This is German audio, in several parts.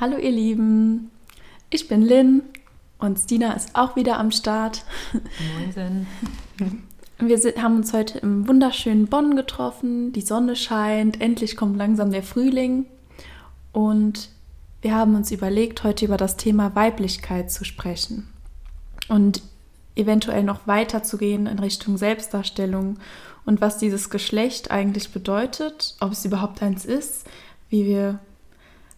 Hallo ihr Lieben, ich bin Lynn und Stina ist auch wieder am Start. Moin. Wir sind, haben uns heute im wunderschönen Bonn getroffen, die Sonne scheint, endlich kommt langsam der Frühling und wir haben uns überlegt, heute über das Thema Weiblichkeit zu sprechen und eventuell noch weiter zu gehen in Richtung Selbstdarstellung und was dieses Geschlecht eigentlich bedeutet, ob es überhaupt eins ist, wie wir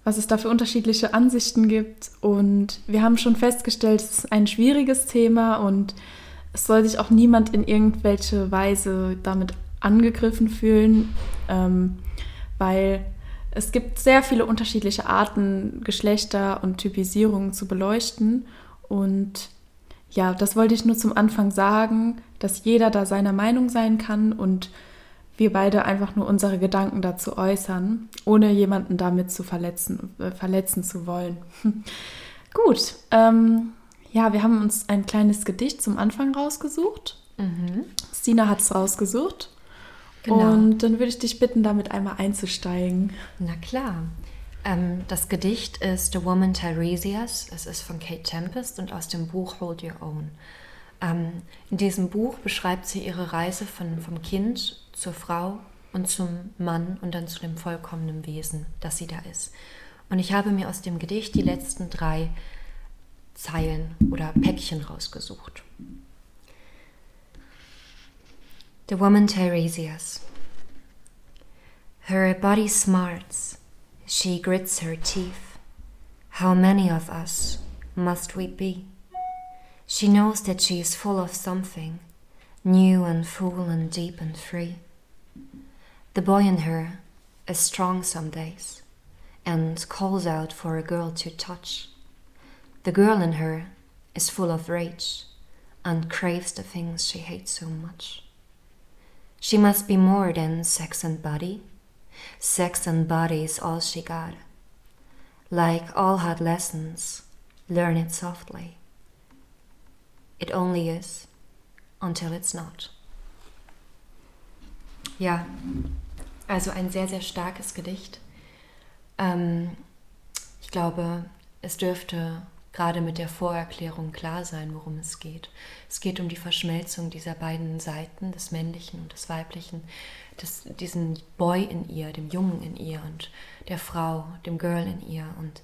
was es da für unterschiedliche Ansichten gibt. Und wir haben schon festgestellt, es ist ein schwieriges Thema und es soll sich auch niemand in irgendwelche Weise damit angegriffen fühlen, ähm, weil es gibt sehr viele unterschiedliche Arten, Geschlechter und Typisierungen zu beleuchten. Und ja, das wollte ich nur zum Anfang sagen, dass jeder da seiner Meinung sein kann und wir beide einfach nur unsere Gedanken dazu äußern, ohne jemanden damit zu verletzen, äh, verletzen zu wollen. Gut, ähm, ja, wir haben uns ein kleines Gedicht zum Anfang rausgesucht. Mhm. Stina hat es rausgesucht. Genau. Und dann würde ich dich bitten, damit einmal einzusteigen. Na klar. Ähm, das Gedicht ist The Woman Tiresias. Es ist von Kate Tempest und aus dem Buch Hold Your Own. Ähm, in diesem Buch beschreibt sie ihre Reise von, vom Kind zur Frau und zum Mann und dann zu dem vollkommenen Wesen, das sie da ist. Und ich habe mir aus dem Gedicht die letzten drei Zeilen oder Päckchen rausgesucht. The woman Tiresias. Her body smarts, she grits her teeth. How many of us must we be? She knows that she is full of something new and full and deep and free. The boy in her is strong some days and calls out for a girl to touch. The girl in her is full of rage and craves the things she hates so much. She must be more than sex and body. Sex and body is all she got. Like all hard lessons, learn it softly. It only is until it's not. Ja, also ein sehr, sehr starkes Gedicht. Ähm, ich glaube, es dürfte gerade mit der Vorerklärung klar sein, worum es geht. Es geht um die Verschmelzung dieser beiden Seiten, des männlichen und des weiblichen, des, diesen Boy in ihr, dem Jungen in ihr und der Frau, dem Girl in ihr und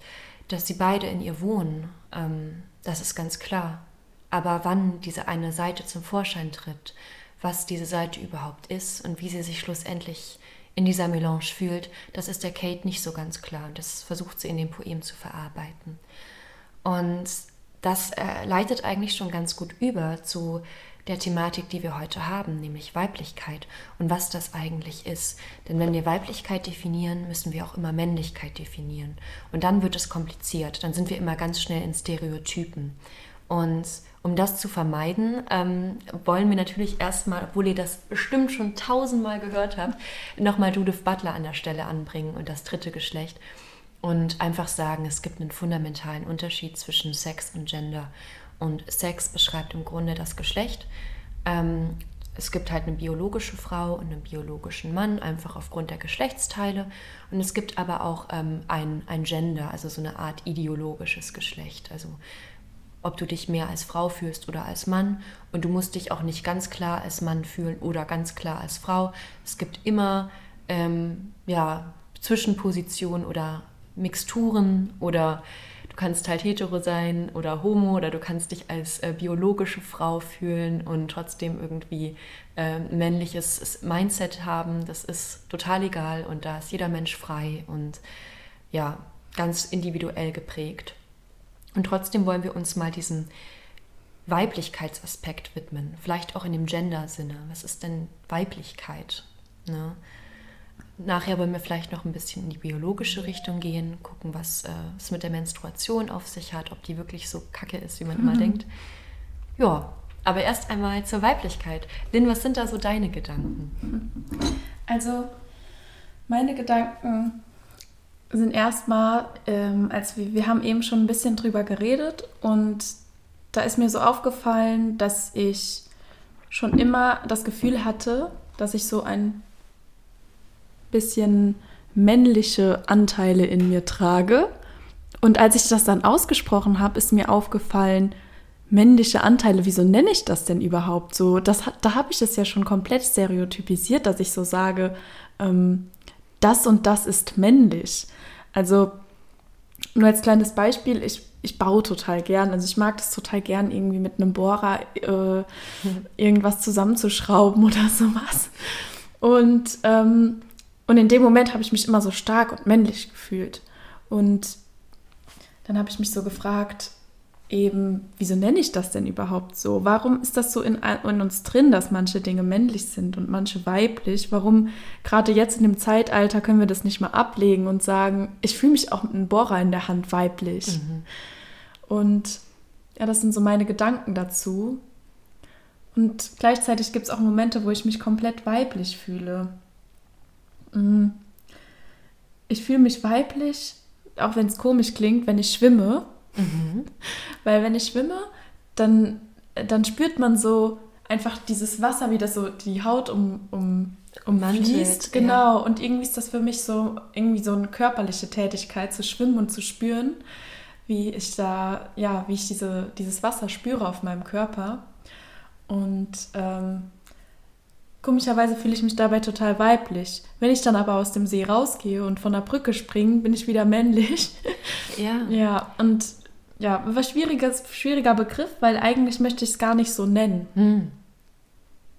dass sie beide in ihr wohnen, ähm, das ist ganz klar. Aber wann diese eine Seite zum Vorschein tritt, was diese Seite überhaupt ist und wie sie sich schlussendlich in dieser Melange fühlt, das ist der Kate nicht so ganz klar und das versucht sie in dem Poem zu verarbeiten. Und das äh, leitet eigentlich schon ganz gut über zu der Thematik, die wir heute haben, nämlich Weiblichkeit und was das eigentlich ist. Denn wenn wir Weiblichkeit definieren, müssen wir auch immer Männlichkeit definieren. Und dann wird es kompliziert, dann sind wir immer ganz schnell in Stereotypen. Und um das zu vermeiden, ähm, wollen wir natürlich erstmal, obwohl ihr das bestimmt schon tausendmal gehört habt, nochmal Judith Butler an der Stelle anbringen und das dritte Geschlecht und einfach sagen, es gibt einen fundamentalen Unterschied zwischen Sex und Gender. Und Sex beschreibt im Grunde das Geschlecht. Ähm, es gibt halt eine biologische Frau und einen biologischen Mann, einfach aufgrund der Geschlechtsteile. Und es gibt aber auch ähm, ein, ein Gender, also so eine Art ideologisches Geschlecht. Also ob du dich mehr als Frau fühlst oder als Mann. Und du musst dich auch nicht ganz klar als Mann fühlen oder ganz klar als Frau. Es gibt immer ähm, ja, Zwischenpositionen oder Mixturen oder du kannst halt hetero sein oder homo oder du kannst dich als äh, biologische Frau fühlen und trotzdem irgendwie äh, männliches Mindset haben. Das ist total egal und da ist jeder Mensch frei und ja, ganz individuell geprägt. Und trotzdem wollen wir uns mal diesen Weiblichkeitsaspekt widmen, vielleicht auch in dem Gender-Sinne. Was ist denn Weiblichkeit? Ne? Nachher wollen wir vielleicht noch ein bisschen in die biologische Richtung gehen, gucken, was äh, es mit der Menstruation auf sich hat, ob die wirklich so kacke ist, wie man mhm. immer denkt. Ja, aber erst einmal zur Weiblichkeit. Lynn, was sind da so deine Gedanken? Also, meine Gedanken sind erstmal, ähm, als wir, wir haben eben schon ein bisschen drüber geredet und da ist mir so aufgefallen, dass ich schon immer das Gefühl hatte, dass ich so ein bisschen männliche Anteile in mir trage und als ich das dann ausgesprochen habe, ist mir aufgefallen, männliche Anteile, wieso nenne ich das denn überhaupt so? Das, da habe ich es ja schon komplett stereotypisiert, dass ich so sage, ähm, das und das ist männlich. Also nur als kleines Beispiel, ich, ich baue total gern. Also ich mag das total gern, irgendwie mit einem Bohrer äh, irgendwas zusammenzuschrauben oder sowas. Und, ähm, und in dem Moment habe ich mich immer so stark und männlich gefühlt. Und dann habe ich mich so gefragt, eben, wieso nenne ich das denn überhaupt so? Warum ist das so in, in, uns drin, dass manche Dinge männlich sind und manche weiblich? Warum gerade jetzt in dem Zeitalter können wir das nicht mal ablegen und sagen, ich fühle mich auch mit einem Bohrer in der Hand weiblich? Mhm. Und ja, das sind so meine Gedanken dazu. Und gleichzeitig gibt es auch Momente, wo ich mich komplett weiblich fühle. Mhm. Ich fühle mich weiblich, auch wenn es komisch klingt, wenn ich schwimme Mhm. Weil wenn ich schwimme, dann, dann spürt man so einfach dieses Wasser, wie das so die Haut um, um, umfließt. Genau. Ja. Und irgendwie ist das für mich so irgendwie so eine körperliche Tätigkeit, zu schwimmen und zu spüren, wie ich da, ja, wie ich diese, dieses Wasser spüre auf meinem Körper. Und ähm, Komischerweise fühle ich mich dabei total weiblich. Wenn ich dann aber aus dem See rausgehe und von der Brücke springe, bin ich wieder männlich. Ja. Ja, und ja, was schwieriges, schwieriger Begriff, weil eigentlich möchte ich es gar nicht so nennen. Hm.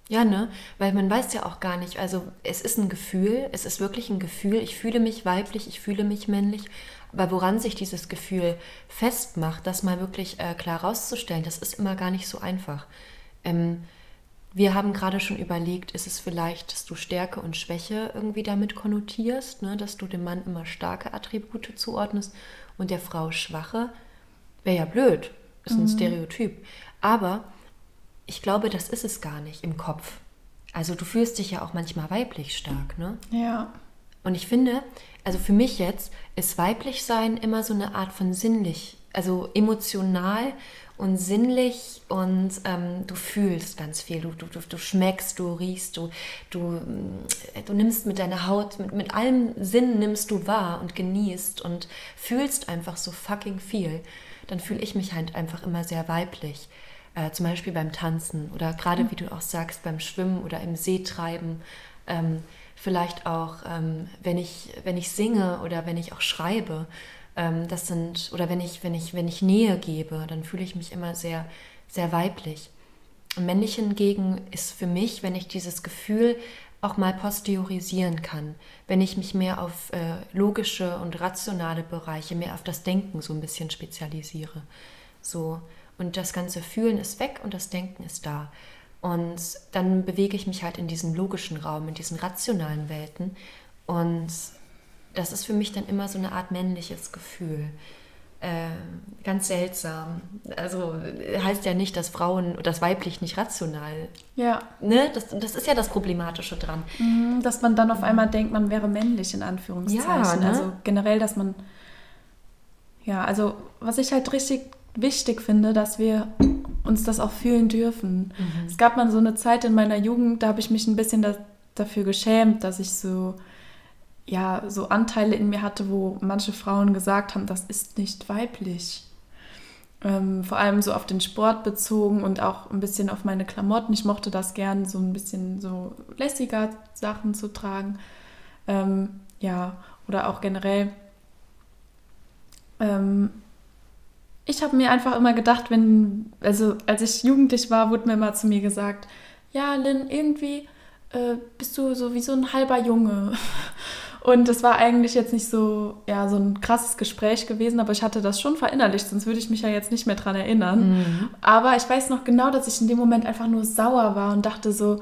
Ja, ne? Weil man weiß ja auch gar nicht, also es ist ein Gefühl, es ist wirklich ein Gefühl, ich fühle mich weiblich, ich fühle mich männlich, aber woran sich dieses Gefühl festmacht, das mal wirklich äh, klar rauszustellen, das ist immer gar nicht so einfach. Ähm, wir haben gerade schon überlegt, ist es vielleicht, dass du Stärke und Schwäche irgendwie damit konnotierst, ne? dass du dem Mann immer starke Attribute zuordnest und der Frau schwache. Wäre ja blöd, ist ein mhm. Stereotyp. Aber ich glaube, das ist es gar nicht im Kopf. Also du fühlst dich ja auch manchmal weiblich stark, ne? Ja. Und ich finde, also für mich jetzt ist weiblich sein immer so eine Art von sinnlich, also emotional und sinnlich und ähm, du fühlst ganz viel. Du, du, du, schmeckst, du riechst, du, du, äh, du nimmst mit deiner Haut, mit, mit allem Sinn nimmst du wahr und genießt und fühlst einfach so fucking viel. Dann fühle ich mich halt einfach immer sehr weiblich. Äh, zum Beispiel beim Tanzen oder gerade, mhm. wie du auch sagst, beim Schwimmen oder im See treiben. Ähm, vielleicht auch, ähm, wenn, ich, wenn ich singe oder wenn ich auch schreibe ähm, das sind, oder wenn ich, wenn ich, wenn ich Nähe gebe, dann fühle ich mich immer sehr, sehr weiblich. Und männlich hingegen ist für mich, wenn ich dieses Gefühl auch mal posteriorisieren kann, wenn ich mich mehr auf äh, logische und rationale Bereiche, mehr auf das Denken so ein bisschen spezialisiere. So. Und das ganze Fühlen ist weg und das Denken ist da. Und dann bewege ich mich halt in diesen logischen Raum, in diesen rationalen Welten. Und das ist für mich dann immer so eine Art männliches Gefühl. Äh, ganz seltsam. Also heißt ja nicht, dass Frauen, das weiblich nicht rational. Ja. Ne? Das, das ist ja das Problematische dran. Mhm, dass man dann auf einmal denkt, man wäre männlich in Anführungszeichen. Ja, ne? Also generell, dass man. Ja, also was ich halt richtig wichtig finde, dass wir uns das auch fühlen dürfen. Mhm. Es gab mal so eine Zeit in meiner Jugend, da habe ich mich ein bisschen da, dafür geschämt, dass ich so ja, so Anteile in mir hatte, wo manche Frauen gesagt haben, das ist nicht weiblich. Ähm, vor allem so auf den Sport bezogen und auch ein bisschen auf meine Klamotten. Ich mochte das gern, so ein bisschen so lässiger Sachen zu tragen. Ähm, ja, oder auch generell. Ähm, ich habe mir einfach immer gedacht, wenn, also als ich jugendlich war, wurde mir immer zu mir gesagt, ja, Lynn, irgendwie äh, bist du so wie so ein halber Junge. Und es war eigentlich jetzt nicht so, ja, so ein krasses Gespräch gewesen, aber ich hatte das schon verinnerlicht, sonst würde ich mich ja jetzt nicht mehr dran erinnern. Mhm. Aber ich weiß noch genau, dass ich in dem Moment einfach nur sauer war und dachte so,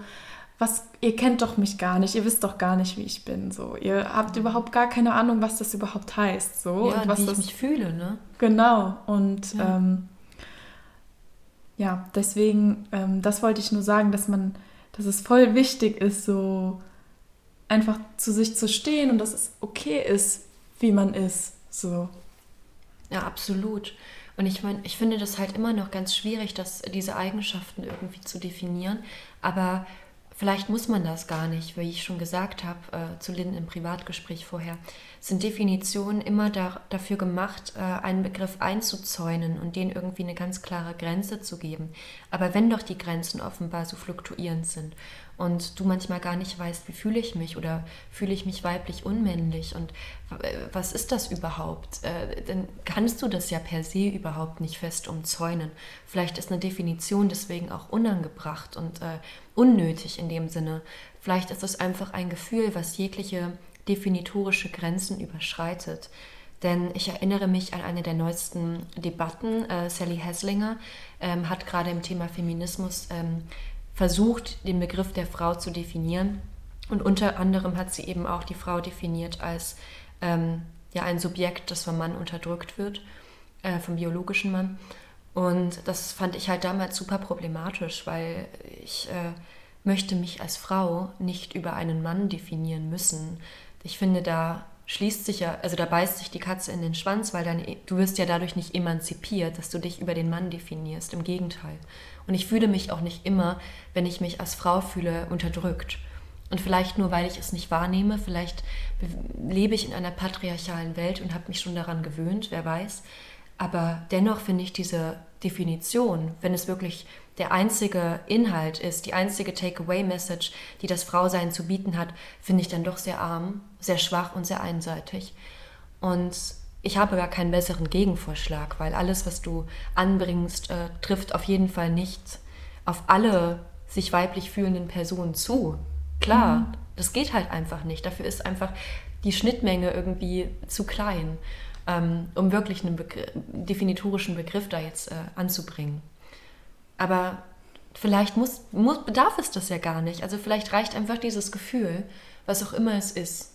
was, ihr kennt doch mich gar nicht, ihr wisst doch gar nicht, wie ich bin. So, ihr habt überhaupt gar keine Ahnung, was das überhaupt heißt. So, ja, und was wie das, ich mich fühle, ne? Genau. Und ja, ähm, ja deswegen, ähm, das wollte ich nur sagen, dass man, dass es voll wichtig ist, so einfach zu sich zu stehen und dass es okay ist, wie man ist. So. Ja, absolut. Und ich meine, ich finde das halt immer noch ganz schwierig, dass diese Eigenschaften irgendwie zu definieren. Aber vielleicht muss man das gar nicht, wie ich schon gesagt habe, äh, zu Lynn im Privatgespräch vorher, sind Definitionen immer da, dafür gemacht, äh, einen Begriff einzuzäunen und denen irgendwie eine ganz klare Grenze zu geben. Aber wenn doch die Grenzen offenbar so fluktuierend sind und du manchmal gar nicht weißt, wie fühle ich mich oder fühle ich mich weiblich unmännlich und äh, was ist das überhaupt, äh, dann kannst du das ja per se überhaupt nicht fest umzäunen. Vielleicht ist eine Definition deswegen auch unangebracht und äh, unnötig in dem Sinne. Vielleicht ist es einfach ein Gefühl, was jegliche definitorische Grenzen überschreitet. Denn ich erinnere mich an eine der neuesten Debatten. Äh, Sally Haslinger ähm, hat gerade im Thema Feminismus ähm, versucht, den Begriff der Frau zu definieren. Und unter anderem hat sie eben auch die Frau definiert als ähm, ja, ein Subjekt, das vom Mann unterdrückt wird, äh, vom biologischen Mann. Und das fand ich halt damals super problematisch, weil ich äh, möchte mich als Frau nicht über einen Mann definieren müssen. Ich finde, da schließt sich ja, also da beißt sich die Katze in den Schwanz, weil dann, du wirst ja dadurch nicht emanzipiert, dass du dich über den Mann definierst. Im Gegenteil. Und ich fühle mich auch nicht immer, wenn ich mich als Frau fühle, unterdrückt. Und vielleicht nur, weil ich es nicht wahrnehme, vielleicht lebe ich in einer patriarchalen Welt und habe mich schon daran gewöhnt, wer weiß. Aber dennoch finde ich diese Definition, wenn es wirklich der einzige Inhalt ist, die einzige Takeaway-Message, die das Frausein zu bieten hat, finde ich dann doch sehr arm, sehr schwach und sehr einseitig. Und ich habe gar keinen besseren Gegenvorschlag, weil alles, was du anbringst, äh, trifft auf jeden Fall nicht auf alle sich weiblich fühlenden Personen zu. Klar, mhm. das geht halt einfach nicht. Dafür ist einfach die Schnittmenge irgendwie zu klein, ähm, um wirklich einen Begr definitorischen Begriff da jetzt äh, anzubringen. Aber vielleicht muss, muss, bedarf es das ja gar nicht. Also vielleicht reicht einfach dieses Gefühl, was auch immer es ist.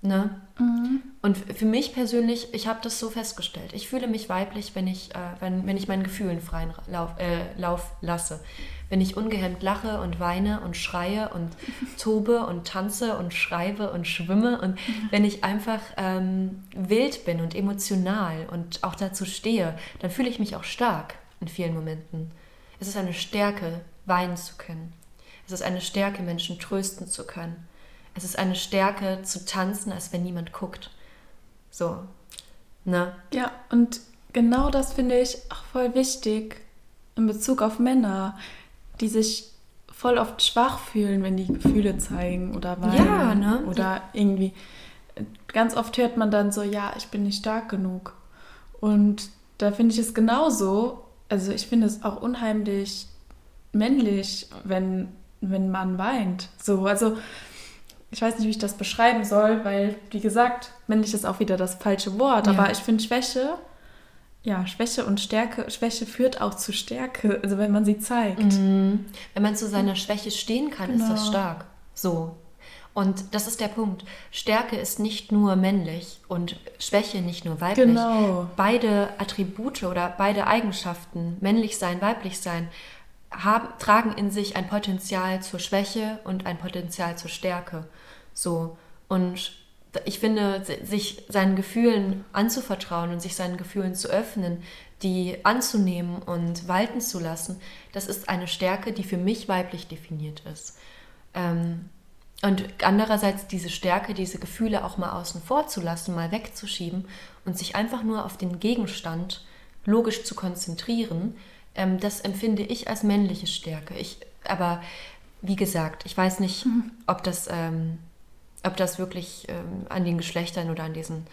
Ne? Mhm. Und für mich persönlich, ich habe das so festgestellt. Ich fühle mich weiblich, wenn ich, äh, wenn, wenn ich meinen Gefühlen freien Lauf, äh, Lauf lasse. Wenn ich ungehemmt lache und weine und schreie und tobe und tanze und schreibe und schwimme und wenn ich einfach ähm, wild bin und emotional und auch dazu stehe, dann fühle ich mich auch stark in vielen Momenten. Es ist eine Stärke, weinen zu können. Es ist eine Stärke, Menschen trösten zu können. Es ist eine Stärke zu tanzen, als wenn niemand guckt. So. Ne? Ja, und genau das finde ich auch voll wichtig in Bezug auf Männer, die sich voll oft schwach fühlen, wenn die Gefühle zeigen oder weinen. Ja, ne? Oder irgendwie. Ganz oft hört man dann so, ja, ich bin nicht stark genug. Und da finde ich es genauso. Also ich finde es auch unheimlich männlich, wenn, wenn man weint. So, also ich weiß nicht, wie ich das beschreiben soll, weil, wie gesagt, männlich ist auch wieder das falsche Wort, ja. aber ich finde Schwäche, ja, Schwäche und Stärke, Schwäche führt auch zu Stärke, also wenn man sie zeigt. Mhm. Wenn man zu seiner Schwäche stehen kann, genau. ist das genau. stark. So. Und das ist der Punkt. Stärke ist nicht nur männlich und Schwäche nicht nur weiblich. Genau. Beide Attribute oder beide Eigenschaften, männlich sein, weiblich sein, haben, tragen in sich ein Potenzial zur Schwäche und ein Potenzial zur Stärke. So. Und ich finde, sich seinen Gefühlen anzuvertrauen und sich seinen Gefühlen zu öffnen, die anzunehmen und walten zu lassen, das ist eine Stärke, die für mich weiblich definiert ist. Ähm, und andererseits diese Stärke, diese Gefühle auch mal außen vor zu lassen, mal wegzuschieben und sich einfach nur auf den Gegenstand logisch zu konzentrieren, ähm, das empfinde ich als männliche Stärke. Ich, aber wie gesagt, ich weiß nicht, mhm. ob, das, ähm, ob das wirklich ähm, an den Geschlechtern oder an diesen,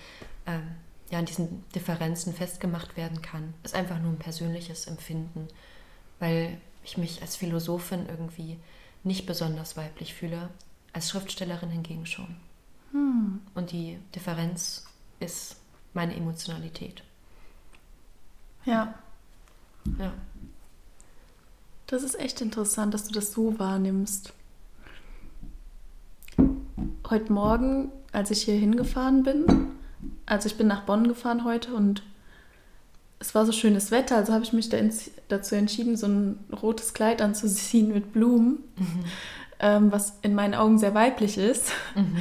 ähm, ja, an diesen Differenzen festgemacht werden kann. Es ist einfach nur ein persönliches Empfinden, weil ich mich als Philosophin irgendwie nicht besonders weiblich fühle, als Schriftstellerin hingegen schon. Hm. Und die Differenz ist meine Emotionalität. Ja. Ja. Das ist echt interessant, dass du das so wahrnimmst. Heute Morgen, als ich hier hingefahren bin, also ich bin nach Bonn gefahren heute und es war so schönes Wetter, also habe ich mich da dazu entschieden, so ein rotes Kleid anzuziehen mit Blumen, mhm. ähm, was in meinen Augen sehr weiblich ist. Mhm.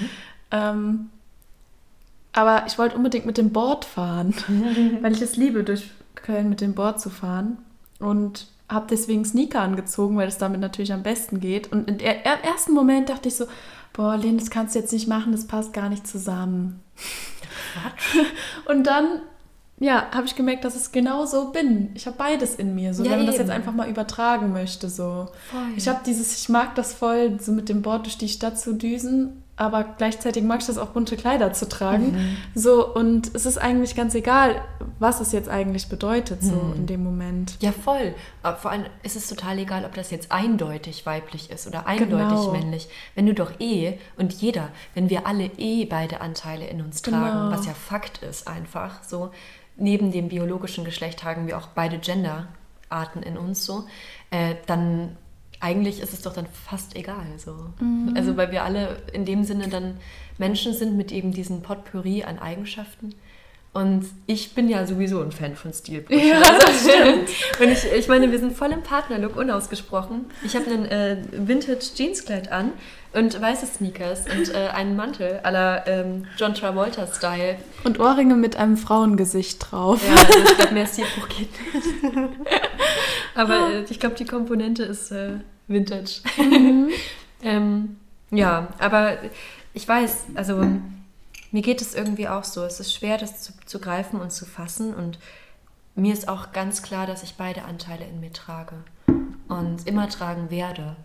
ähm, aber ich wollte unbedingt mit dem Board fahren, weil ich es liebe, durch Köln mit dem Board zu fahren. Und habe deswegen Sneaker angezogen, weil es damit natürlich am besten geht. Und im ersten Moment dachte ich so, boah, Lynn, das kannst du jetzt nicht machen, das passt gar nicht zusammen. Und dann ja, habe ich gemerkt, dass es genau so bin. Ich habe beides in mir, so ja, wenn man eben. das jetzt einfach mal übertragen möchte. So. Voll. Ich habe dieses, ich mag das voll, so mit dem Board durch die Stadt zu düsen, aber gleichzeitig mag ich das auch bunte Kleider zu tragen. Mhm. So, und es ist eigentlich ganz egal, was es jetzt eigentlich bedeutet, so mhm. in dem Moment. Ja, voll. Aber vor allem ist es total egal, ob das jetzt eindeutig weiblich ist oder eindeutig genau. männlich. Wenn du doch eh und jeder, wenn wir alle eh beide Anteile in uns tragen, genau. was ja Fakt ist einfach, so neben dem biologischen Geschlecht tragen wir auch beide Genderarten in uns so, äh, dann eigentlich ist es doch dann fast egal. So. Mhm. Also weil wir alle in dem Sinne dann Menschen sind mit eben diesem Potpourri an Eigenschaften. Und ich bin ja sowieso ein Fan von Stilbrüchen. Ja, das stimmt. Und ich, ich meine, wir sind voll im Partnerlook, unausgesprochen. Ich habe einen äh, Vintage-Jeanskleid an und weiße Sneakers und äh, einen Mantel aller ähm, John Travolta-Style. Und Ohrringe mit einem Frauengesicht drauf. Ja, also ich glaube, mehr Stilbruch geht nicht. Aber äh, ich glaube, die Komponente ist äh, Vintage. Mhm. ähm, ja, aber ich weiß, also mir geht es irgendwie auch so. Es ist schwer, das zu, zu greifen und zu fassen. Und mir ist auch ganz klar, dass ich beide Anteile in mir trage und immer tragen werde.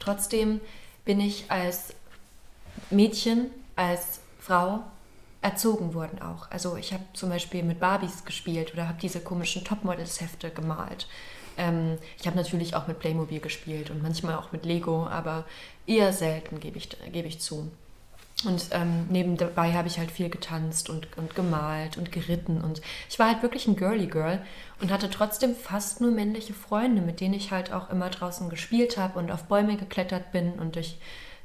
Trotzdem bin ich als Mädchen, als Frau erzogen worden auch. Also ich habe zum Beispiel mit Barbies gespielt oder habe diese komischen Topmodels-Hefte gemalt. Ähm, ich habe natürlich auch mit Playmobil gespielt und manchmal auch mit Lego, aber eher selten, gebe ich, geb ich zu. Und ähm, nebenbei habe ich halt viel getanzt und, und gemalt und geritten. Und ich war halt wirklich ein Girly Girl und hatte trotzdem fast nur männliche Freunde, mit denen ich halt auch immer draußen gespielt habe und auf Bäume geklettert bin und durch,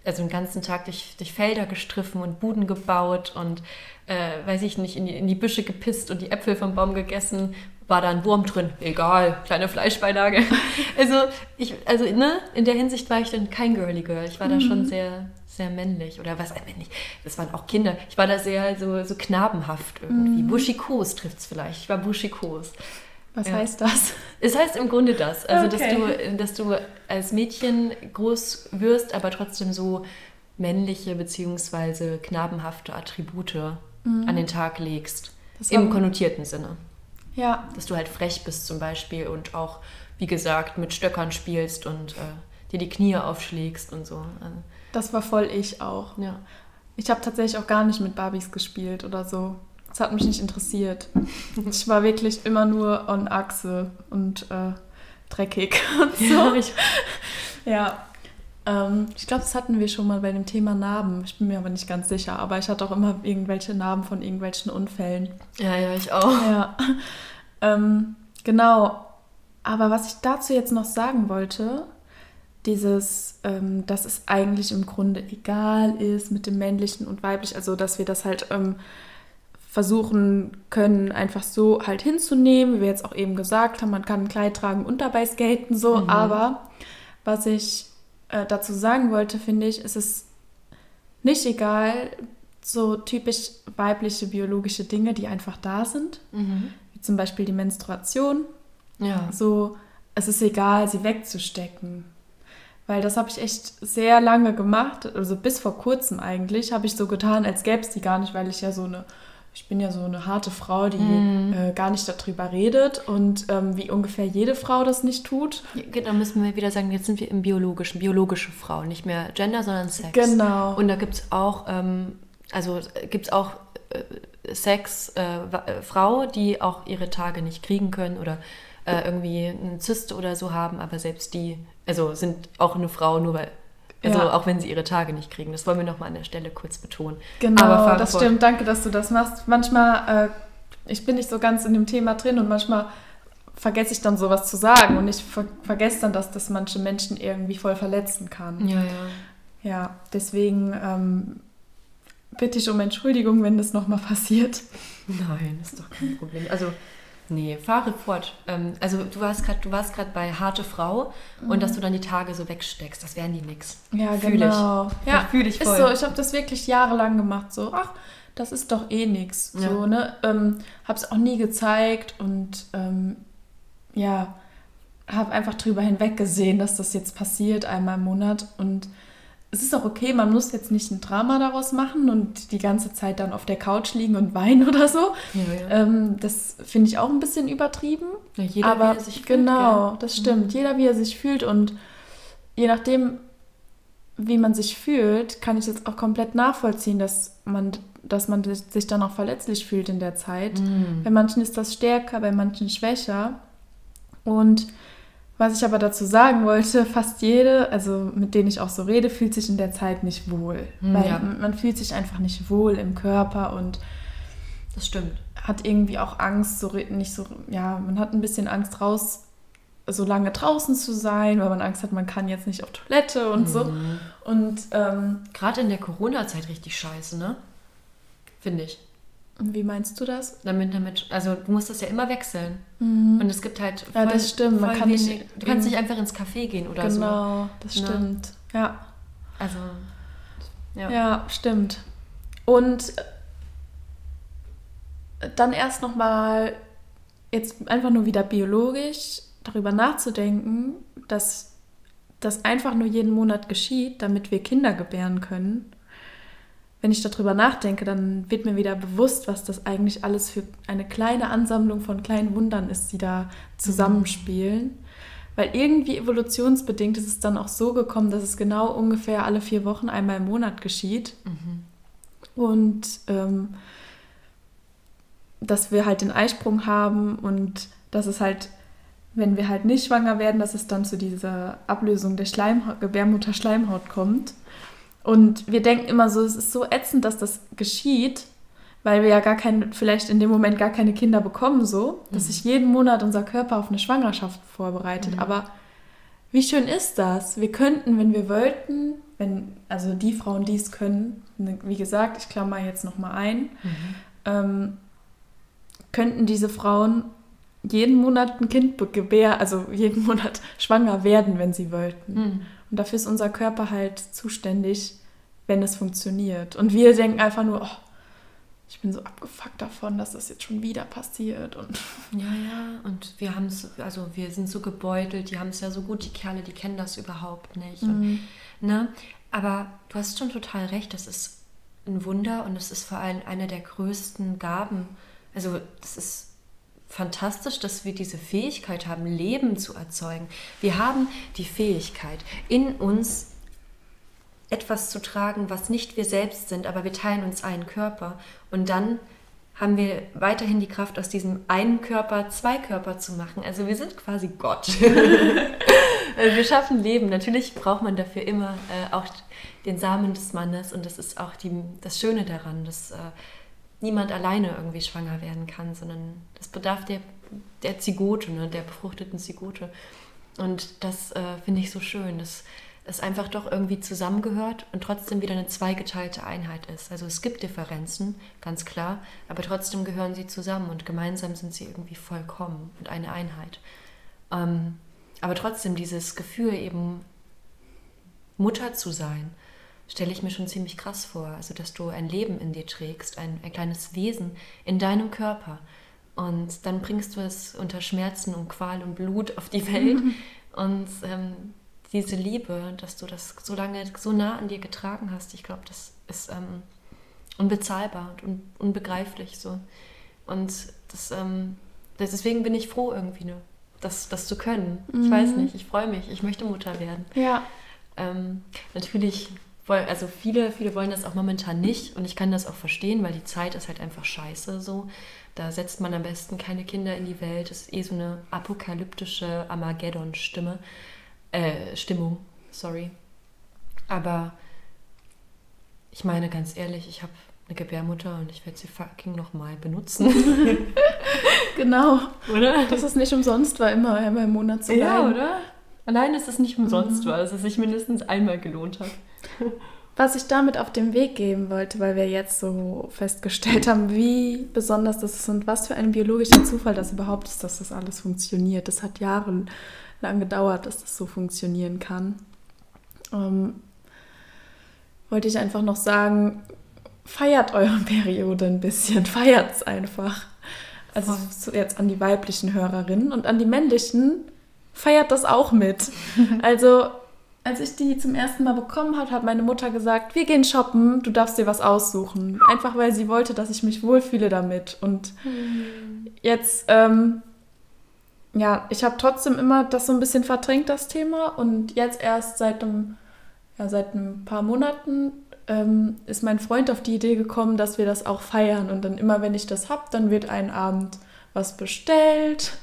also den ganzen Tag durch, durch Felder gestriffen und Buden gebaut und, äh, weiß ich nicht, in die, in die Büsche gepisst und die Äpfel vom Baum gegessen. War da ein Wurm drin? Egal, kleine Fleischbeilage. Also, ich, also ne, in der Hinsicht war ich dann kein Girly Girl. Ich war da schon mhm. sehr, sehr männlich. Oder was, männlich? Das waren auch Kinder. Ich war da sehr so, so knabenhaft irgendwie. Mhm. Buschikos trifft es vielleicht. Ich war Buschikos. Was ja. heißt das? Es heißt im Grunde das. Also, okay. dass, du, dass du als Mädchen groß wirst, aber trotzdem so männliche bzw. knabenhafte Attribute mhm. an den Tag legst. Im konnotierten Sinne. Ja. Dass du halt frech bist zum Beispiel und auch, wie gesagt, mit Stöckern spielst und äh, dir die Knie aufschlägst und so. Also das war voll ich auch. Ja. Ich habe tatsächlich auch gar nicht mit Barbies gespielt oder so. Das hat mich nicht interessiert. Ich war wirklich immer nur on Achse und äh, dreckig und so. Ja, ja. Ähm, ich glaube, das hatten wir schon mal bei dem Thema Narben. Ich bin mir aber nicht ganz sicher. Aber ich hatte auch immer irgendwelche Narben von irgendwelchen Unfällen. Ja, ja, ich auch. Ja. Ähm, genau. Aber was ich dazu jetzt noch sagen wollte, dieses, ähm, dass es eigentlich im Grunde egal ist mit dem männlichen und weiblichen, also dass wir das halt ähm, versuchen können, einfach so halt hinzunehmen, wie wir jetzt auch eben gesagt haben, man kann ein Kleid tragen und dabei skaten, so, mhm. aber was ich äh, dazu sagen wollte, finde ich, ist es nicht egal, so typisch weibliche biologische Dinge, die einfach da sind, mhm. wie zum Beispiel die Menstruation. Ja. So, es ist egal, sie wegzustecken. Weil das habe ich echt sehr lange gemacht, also bis vor kurzem eigentlich, habe ich so getan, als gäbe es die gar nicht, weil ich ja so eine, ich bin ja so eine harte Frau, die mm. äh, gar nicht darüber redet und ähm, wie ungefähr jede Frau das nicht tut. Genau, müssen wir wieder sagen, jetzt sind wir im biologischen, biologische Frau, nicht mehr Gender, sondern Sex. Genau. Und da gibt es auch, ähm, also gibt es auch äh, Sex, äh, äh, Frau, die auch ihre Tage nicht kriegen können oder äh, irgendwie eine Zyste oder so haben, aber selbst die also sind auch eine Frau, nur weil, also ja. auch wenn sie ihre Tage nicht kriegen. Das wollen wir nochmal an der Stelle kurz betonen. Genau, das fort. stimmt. Danke, dass du das machst. Manchmal, äh, ich bin nicht so ganz in dem Thema drin und manchmal vergesse ich dann sowas zu sagen und ich ver vergesse dann, dass das manche Menschen irgendwie voll verletzen kann. Ja, ja. Ja, deswegen ähm, bitte ich um Entschuldigung, wenn das nochmal passiert. Nein, ist doch kein Problem. Also Nee, fahre fort. Ähm, also du warst gerade bei harte Frau mhm. und dass du dann die Tage so wegsteckst, das wären die nix. Ja, fühl genau. Ich. Ja, fühle ich voll. Ist so, ich habe das wirklich jahrelang gemacht, so, ach, das ist doch eh nix. Ja. So, ne? Ähm, hab's auch nie gezeigt und ähm, ja, habe einfach drüber hinweggesehen, dass das jetzt passiert einmal im Monat und es ist auch okay, man muss jetzt nicht ein Drama daraus machen und die ganze Zeit dann auf der Couch liegen und weinen oder so. Ja, ja. Ähm, das finde ich auch ein bisschen übertrieben. Ja, jeder, Aber wie er sich fühlt. Genau, gell? das stimmt. Mhm. Jeder, wie er sich fühlt und je nachdem, wie man sich fühlt, kann ich jetzt auch komplett nachvollziehen, dass man, dass man sich dann auch verletzlich fühlt in der Zeit. Mhm. Bei manchen ist das stärker, bei manchen schwächer. Und was ich aber dazu sagen wollte, fast jede, also mit denen ich auch so rede, fühlt sich in der Zeit nicht wohl. Mhm, weil ja. man fühlt sich einfach nicht wohl im Körper und das stimmt. Hat irgendwie auch Angst, so nicht so, ja, man hat ein bisschen Angst raus, so lange draußen zu sein, weil man Angst hat, man kann jetzt nicht auf Toilette und mhm. so. Und ähm, gerade in der Corona-Zeit richtig scheiße, ne? Finde ich. Wie meinst du das? Damit, damit, also du musst das ja immer wechseln. Mhm. Und es gibt halt voll, Ja, das stimmt. Man kann wenig, nicht, du kannst nicht einfach ins Café gehen oder genau, so. Genau, das ne? stimmt. Ja. Also, ja. Ja, stimmt. Und dann erst nochmal, jetzt einfach nur wieder biologisch darüber nachzudenken, dass das einfach nur jeden Monat geschieht, damit wir Kinder gebären können wenn ich darüber nachdenke, dann wird mir wieder bewusst, was das eigentlich alles für eine kleine Ansammlung von kleinen Wundern ist, die da zusammenspielen. Mhm. Weil irgendwie evolutionsbedingt ist es dann auch so gekommen, dass es genau ungefähr alle vier Wochen einmal im Monat geschieht. Mhm. Und ähm, dass wir halt den Eisprung haben und dass es halt, wenn wir halt nicht schwanger werden, dass es dann zu dieser Ablösung der Schleimhaut, Gebärmutterschleimhaut kommt. Und wir denken immer so, es ist so ätzend, dass das geschieht, weil wir ja gar keine, vielleicht in dem Moment gar keine Kinder bekommen, so, dass mhm. sich jeden Monat unser Körper auf eine Schwangerschaft vorbereitet. Mhm. Aber wie schön ist das? Wir könnten, wenn wir wollten, wenn, also die Frauen, die es können, ne, wie gesagt, ich klammer jetzt nochmal ein, mhm. ähm, könnten diese Frauen jeden Monat ein Kind gebären, also jeden Monat schwanger werden, wenn sie wollten. Und dafür ist unser Körper halt zuständig, wenn es funktioniert. Und wir denken einfach nur, oh, ich bin so abgefuckt davon, dass das jetzt schon wieder passiert. Und ja, ja, und wir haben es, also wir sind so gebeutelt, die haben es ja so gut, die Kerle, die kennen das überhaupt nicht. Mhm. Und, ne? Aber du hast schon total recht, das ist ein Wunder und es ist vor allem eine der größten Gaben. Also das ist fantastisch, dass wir diese Fähigkeit haben, Leben zu erzeugen. Wir haben die Fähigkeit, in uns etwas zu tragen, was nicht wir selbst sind, aber wir teilen uns einen Körper. Und dann haben wir weiterhin die Kraft, aus diesem einen Körper zwei Körper zu machen. Also wir sind quasi Gott. wir schaffen Leben. Natürlich braucht man dafür immer äh, auch den Samen des Mannes und das ist auch die, das Schöne daran, dass äh, niemand alleine irgendwie schwanger werden kann, sondern das bedarf der, der Zygote, ne, der befruchteten Zygote. Und das äh, finde ich so schön, dass es einfach doch irgendwie zusammengehört und trotzdem wieder eine zweigeteilte Einheit ist. Also es gibt Differenzen, ganz klar, aber trotzdem gehören sie zusammen und gemeinsam sind sie irgendwie vollkommen und eine Einheit. Ähm, aber trotzdem dieses Gefühl eben Mutter zu sein, stelle ich mir schon ziemlich krass vor. Also, dass du ein Leben in dir trägst, ein, ein kleines Wesen in deinem Körper. Und dann bringst du es unter Schmerzen und Qual und Blut auf die Welt. und ähm, diese Liebe, dass du das so lange, so nah an dir getragen hast, ich glaube, das ist ähm, unbezahlbar und un unbegreiflich so. Und das, ähm, deswegen bin ich froh irgendwie, ne? das, das zu können. Mhm. Ich weiß nicht, ich freue mich, ich möchte Mutter werden. Ja. Ähm, natürlich also viele, viele wollen das auch momentan nicht und ich kann das auch verstehen, weil die Zeit ist halt einfach scheiße so. Da setzt man am besten keine Kinder in die Welt. Das ist eh so eine apokalyptische Armageddon-Stimme. Äh, Stimmung, sorry. Aber ich meine ganz ehrlich, ich habe eine Gebärmutter und ich werde sie fucking nochmal benutzen. genau. Oder? Dass es nicht umsonst war, immer einmal im Monat zu Ja, oder? Allein, dass es nicht umsonst mhm. war, dass es sich mindestens einmal gelohnt hat. Was ich damit auf den Weg geben wollte, weil wir jetzt so festgestellt haben, wie besonders das ist und was für ein biologischer Zufall das überhaupt ist, dass das alles funktioniert. Das hat jahrelang gedauert, dass das so funktionieren kann. Ähm, wollte ich einfach noch sagen, feiert eure Periode ein bisschen, feiert es einfach. Also so jetzt an die weiblichen Hörerinnen und an die männlichen, feiert das auch mit. Also, als ich die zum ersten Mal bekommen habe, hat meine Mutter gesagt, wir gehen shoppen, du darfst dir was aussuchen. Einfach weil sie wollte, dass ich mich wohlfühle damit. Und hm. jetzt, ähm, ja, ich habe trotzdem immer das so ein bisschen verdrängt, das Thema. Und jetzt erst seit einem, ja, seit ein paar Monaten ähm, ist mein Freund auf die Idee gekommen, dass wir das auch feiern. Und dann immer, wenn ich das habe, dann wird ein Abend was bestellt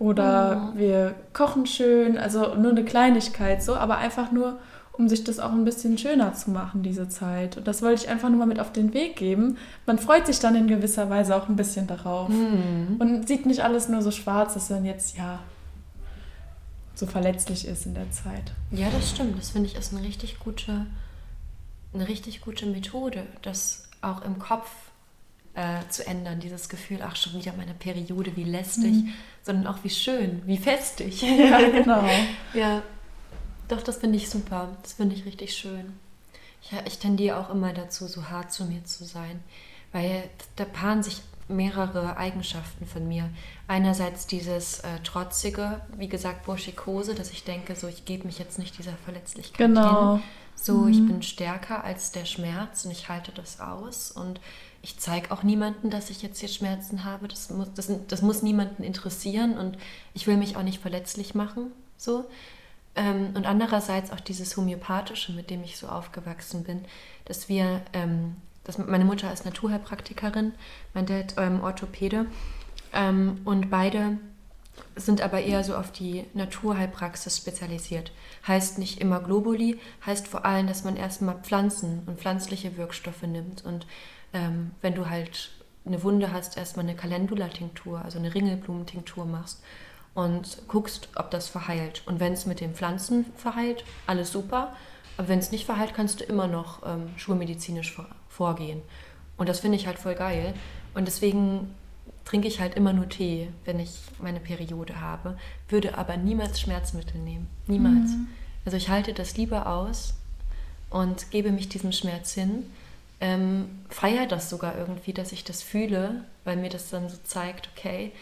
oder oh. wir kochen schön, also nur eine Kleinigkeit so, aber einfach nur, um sich das auch ein bisschen schöner zu machen, diese Zeit. Und das wollte ich einfach nur mal mit auf den Weg geben. Man freut sich dann in gewisser Weise auch ein bisschen darauf mhm. und sieht nicht alles nur so schwarz, dass man jetzt, ja, so verletzlich ist in der Zeit. Ja, das stimmt. Das finde ich ist eine richtig gute, eine richtig gute Methode, das auch im Kopf äh, zu ändern, dieses Gefühl, ach schon wieder meine Periode, wie lästig, mhm. sondern auch wie schön, wie festig. Ja, genau. ja, doch, das finde ich super. Das finde ich richtig schön. Ich, ich tendiere auch immer dazu, so hart zu mir zu sein, weil da paaren sich mehrere Eigenschaften von mir. Einerseits dieses äh, trotzige, wie gesagt, Burschikose, dass ich denke, so ich gebe mich jetzt nicht dieser Verletzlichkeit genau. hin. So, mhm. ich bin stärker als der Schmerz und ich halte das aus und ich zeige auch niemanden, dass ich jetzt hier Schmerzen habe. Das muss, das, das muss niemanden interessieren und ich will mich auch nicht verletzlich machen. So. Ähm, und andererseits auch dieses Homöopathische, mit dem ich so aufgewachsen bin, dass wir, ähm, dass meine Mutter ist Naturheilpraktikerin, mein Dad ähm, Orthopäde ähm, und beide sind aber eher so auf die Naturheilpraxis spezialisiert. Heißt nicht immer Globuli, heißt vor allem, dass man erstmal Pflanzen und pflanzliche Wirkstoffe nimmt und ähm, wenn du halt eine Wunde hast, erstmal eine Calendula-Tinktur, also eine Ringelblumentinktur machst und guckst, ob das verheilt. Und wenn es mit den Pflanzen verheilt, alles super. Aber wenn es nicht verheilt, kannst du immer noch ähm, schulmedizinisch vor, vorgehen. Und das finde ich halt voll geil. Und deswegen trinke ich halt immer nur Tee, wenn ich meine Periode habe, würde aber niemals Schmerzmittel nehmen. Niemals. Mhm. Also ich halte das lieber aus und gebe mich diesem Schmerz hin ähm, feiere das sogar irgendwie, dass ich das fühle, weil mir das dann so zeigt, okay,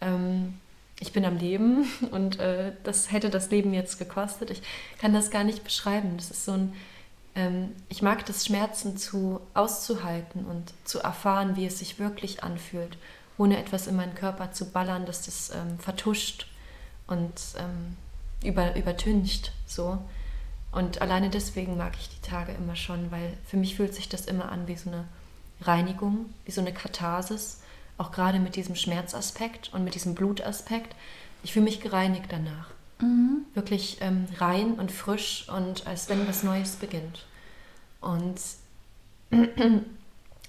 ähm, ich bin am Leben und äh, das hätte das Leben jetzt gekostet. Ich kann das gar nicht beschreiben. Das ist so ein, ähm, ich mag das Schmerzen zu auszuhalten und zu erfahren, wie es sich wirklich anfühlt, ohne etwas in meinen Körper zu ballern, dass das ähm, vertuscht und ähm, über, übertüncht so. Und alleine deswegen mag ich die Tage immer schon, weil für mich fühlt sich das immer an wie so eine Reinigung, wie so eine Katharsis, auch gerade mit diesem Schmerzaspekt und mit diesem Blutaspekt. Ich fühle mich gereinigt danach. Mhm. Wirklich ähm, rein und frisch und als wenn was Neues beginnt. Und das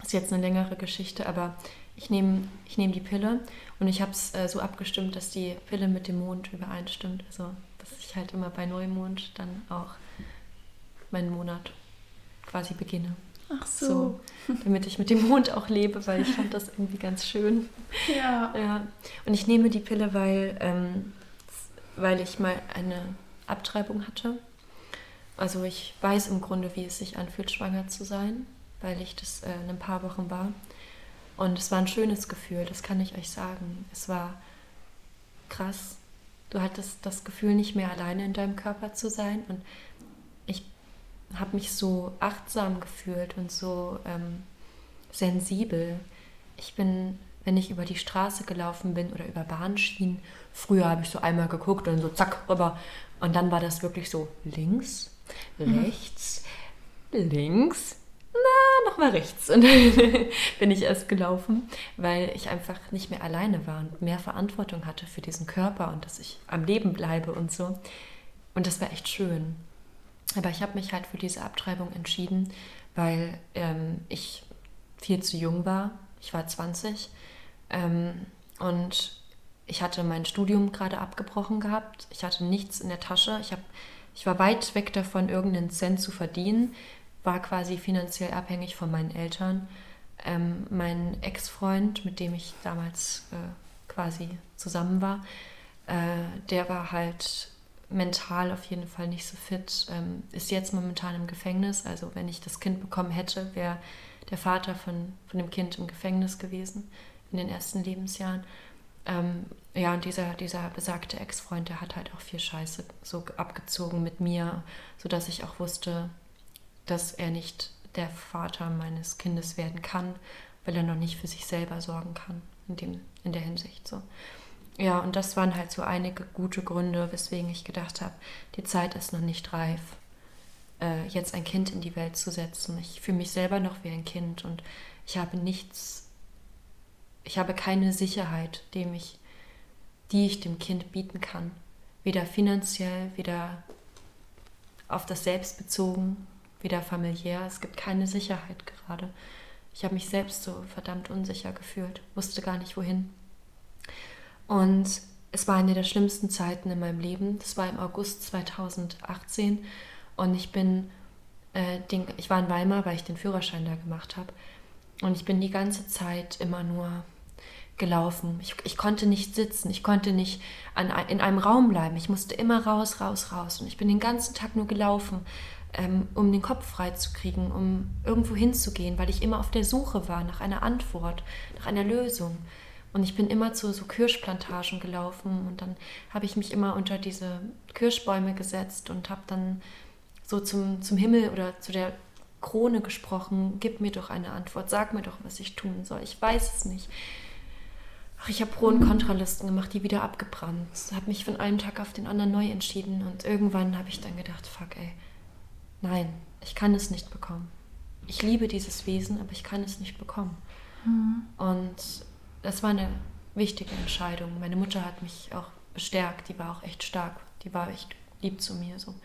ist jetzt eine längere Geschichte, aber ich nehme ich nehm die Pille und ich habe es äh, so abgestimmt, dass die Pille mit dem Mond übereinstimmt. Also, dass ich halt immer bei Neumond dann auch meinen Monat quasi beginne. Ach so. so. Damit ich mit dem Mond auch lebe, weil ich fand das irgendwie ganz schön. Ja. ja. Und ich nehme die Pille, weil, ähm, weil ich mal eine Abtreibung hatte. Also ich weiß im Grunde, wie es sich anfühlt, schwanger zu sein, weil ich das äh, in ein paar Wochen war. Und es war ein schönes Gefühl, das kann ich euch sagen. Es war krass. Du hattest das Gefühl, nicht mehr alleine in deinem Körper zu sein. Und ich habe mich so achtsam gefühlt und so ähm, sensibel. Ich bin, wenn ich über die Straße gelaufen bin oder über Bahnschienen, früher habe ich so einmal geguckt und so zack rüber. Und dann war das wirklich so links, mhm. rechts, mhm. links, na, nochmal rechts. Und dann bin ich erst gelaufen, weil ich einfach nicht mehr alleine war und mehr Verantwortung hatte für diesen Körper und dass ich am Leben bleibe und so. Und das war echt schön. Aber ich habe mich halt für diese Abtreibung entschieden, weil ähm, ich viel zu jung war. Ich war 20 ähm, und ich hatte mein Studium gerade abgebrochen gehabt. Ich hatte nichts in der Tasche. Ich, hab, ich war weit weg davon, irgendeinen Cent zu verdienen, war quasi finanziell abhängig von meinen Eltern. Ähm, mein Ex-Freund, mit dem ich damals äh, quasi zusammen war, äh, der war halt mental auf jeden Fall nicht so fit, ähm, ist jetzt momentan im Gefängnis. Also wenn ich das Kind bekommen hätte, wäre der Vater von, von dem Kind im Gefängnis gewesen in den ersten Lebensjahren. Ähm, ja, und dieser, dieser besagte Ex-Freund, der hat halt auch viel Scheiße so abgezogen mit mir, sodass ich auch wusste, dass er nicht der Vater meines Kindes werden kann, weil er noch nicht für sich selber sorgen kann, in, dem, in der Hinsicht so. Ja, und das waren halt so einige gute Gründe, weswegen ich gedacht habe, die Zeit ist noch nicht reif, äh, jetzt ein Kind in die Welt zu setzen. Ich fühle mich selber noch wie ein Kind und ich habe nichts, ich habe keine Sicherheit, dem ich, die ich dem Kind bieten kann. Weder finanziell, weder auf das Selbst bezogen, weder familiär. Es gibt keine Sicherheit gerade. Ich habe mich selbst so verdammt unsicher gefühlt, wusste gar nicht wohin. Und es war eine der schlimmsten Zeiten in meinem Leben. Das war im August 2018 und ich bin, äh, den, ich war in Weimar, weil ich den Führerschein da gemacht habe. Und ich bin die ganze Zeit immer nur gelaufen. Ich, ich konnte nicht sitzen, ich konnte nicht an, in einem Raum bleiben. Ich musste immer raus, raus, raus. Und ich bin den ganzen Tag nur gelaufen, ähm, um den Kopf frei zu kriegen, um irgendwo hinzugehen, weil ich immer auf der Suche war nach einer Antwort, nach einer Lösung. Und ich bin immer zu so Kirschplantagen gelaufen und dann habe ich mich immer unter diese Kirschbäume gesetzt und habe dann so zum, zum Himmel oder zu der Krone gesprochen, gib mir doch eine Antwort, sag mir doch, was ich tun soll. Ich weiß es nicht. Ach, ich habe Pro- und Kontralisten gemacht, die wieder abgebrannt. Habe mich von einem Tag auf den anderen neu entschieden und irgendwann habe ich dann gedacht, fuck ey, nein, ich kann es nicht bekommen. Ich liebe dieses Wesen, aber ich kann es nicht bekommen. Mhm. Und das war eine wichtige Entscheidung. Meine Mutter hat mich auch bestärkt, die war auch echt stark, die war echt lieb zu mir so.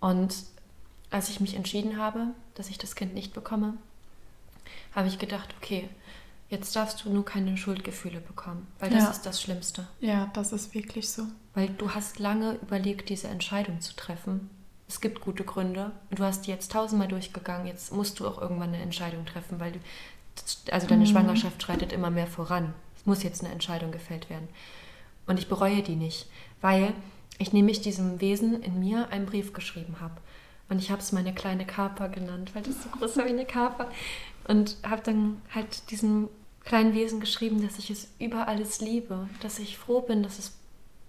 Und als ich mich entschieden habe, dass ich das Kind nicht bekomme, habe ich gedacht, okay, jetzt darfst du nur keine Schuldgefühle bekommen, weil das ja. ist das Schlimmste. Ja, das ist wirklich so. Weil du hast lange überlegt, diese Entscheidung zu treffen. Es gibt gute Gründe. Du hast die jetzt tausendmal durchgegangen. Jetzt musst du auch irgendwann eine Entscheidung treffen, weil du, also deine mhm. Schwangerschaft schreitet immer mehr voran. Es muss jetzt eine Entscheidung gefällt werden. Und ich bereue die nicht, weil ich nämlich diesem Wesen in mir einen Brief geschrieben habe. Und ich habe es meine kleine Kaper genannt, weil das so groß war wie eine Kaper. Und habe dann halt diesem kleinen Wesen geschrieben, dass ich es über alles liebe, dass ich froh bin, dass, es,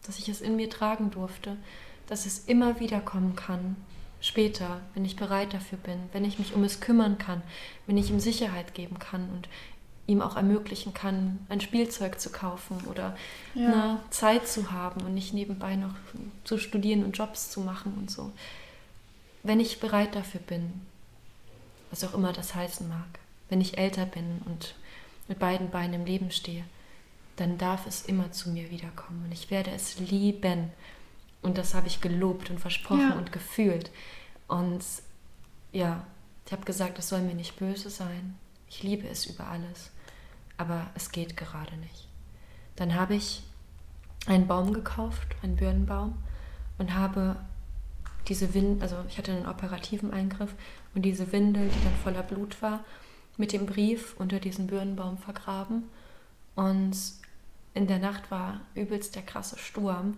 dass ich es in mir tragen durfte, dass es immer wieder kommen kann, später, wenn ich bereit dafür bin, wenn ich mich um es kümmern kann, wenn ich ihm Sicherheit geben kann und ihm auch ermöglichen kann, ein Spielzeug zu kaufen oder ja. eine Zeit zu haben und nicht nebenbei noch zu studieren und Jobs zu machen und so. Wenn ich bereit dafür bin, was auch immer das heißen mag, wenn ich älter bin und mit beiden Beinen im Leben stehe, dann darf es immer zu mir wiederkommen und ich werde es lieben. Und das habe ich gelobt und versprochen ja. und gefühlt. Und ja, ich habe gesagt, es soll mir nicht böse sein. Ich liebe es über alles aber es geht gerade nicht. Dann habe ich einen Baum gekauft, einen Birnenbaum, und habe diese Windel, also ich hatte einen operativen Eingriff und diese Windel, die dann voller Blut war, mit dem Brief unter diesen Birnenbaum vergraben. Und in der Nacht war übelst der krasse Sturm.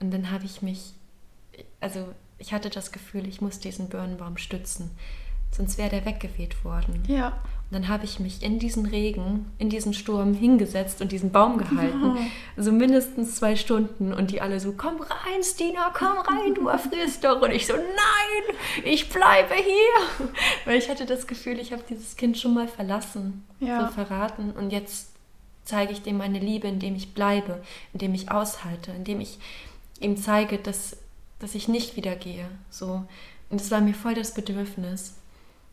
Und dann habe ich mich, also ich hatte das Gefühl, ich muss diesen Birnenbaum stützen sonst wäre der weggeweht worden. Ja. Und dann habe ich mich in diesen Regen, in diesen Sturm hingesetzt und diesen Baum gehalten. Oh. So mindestens zwei Stunden. Und die alle so, komm rein, Stina, komm rein, du erfrierst doch. Und ich so, nein, ich bleibe hier. Weil ich hatte das Gefühl, ich habe dieses Kind schon mal verlassen, ja. so verraten. Und jetzt zeige ich dem meine Liebe, indem ich bleibe, indem ich aushalte, indem ich ihm zeige, dass, dass ich nicht wieder gehe. So. Und es war mir voll das Bedürfnis.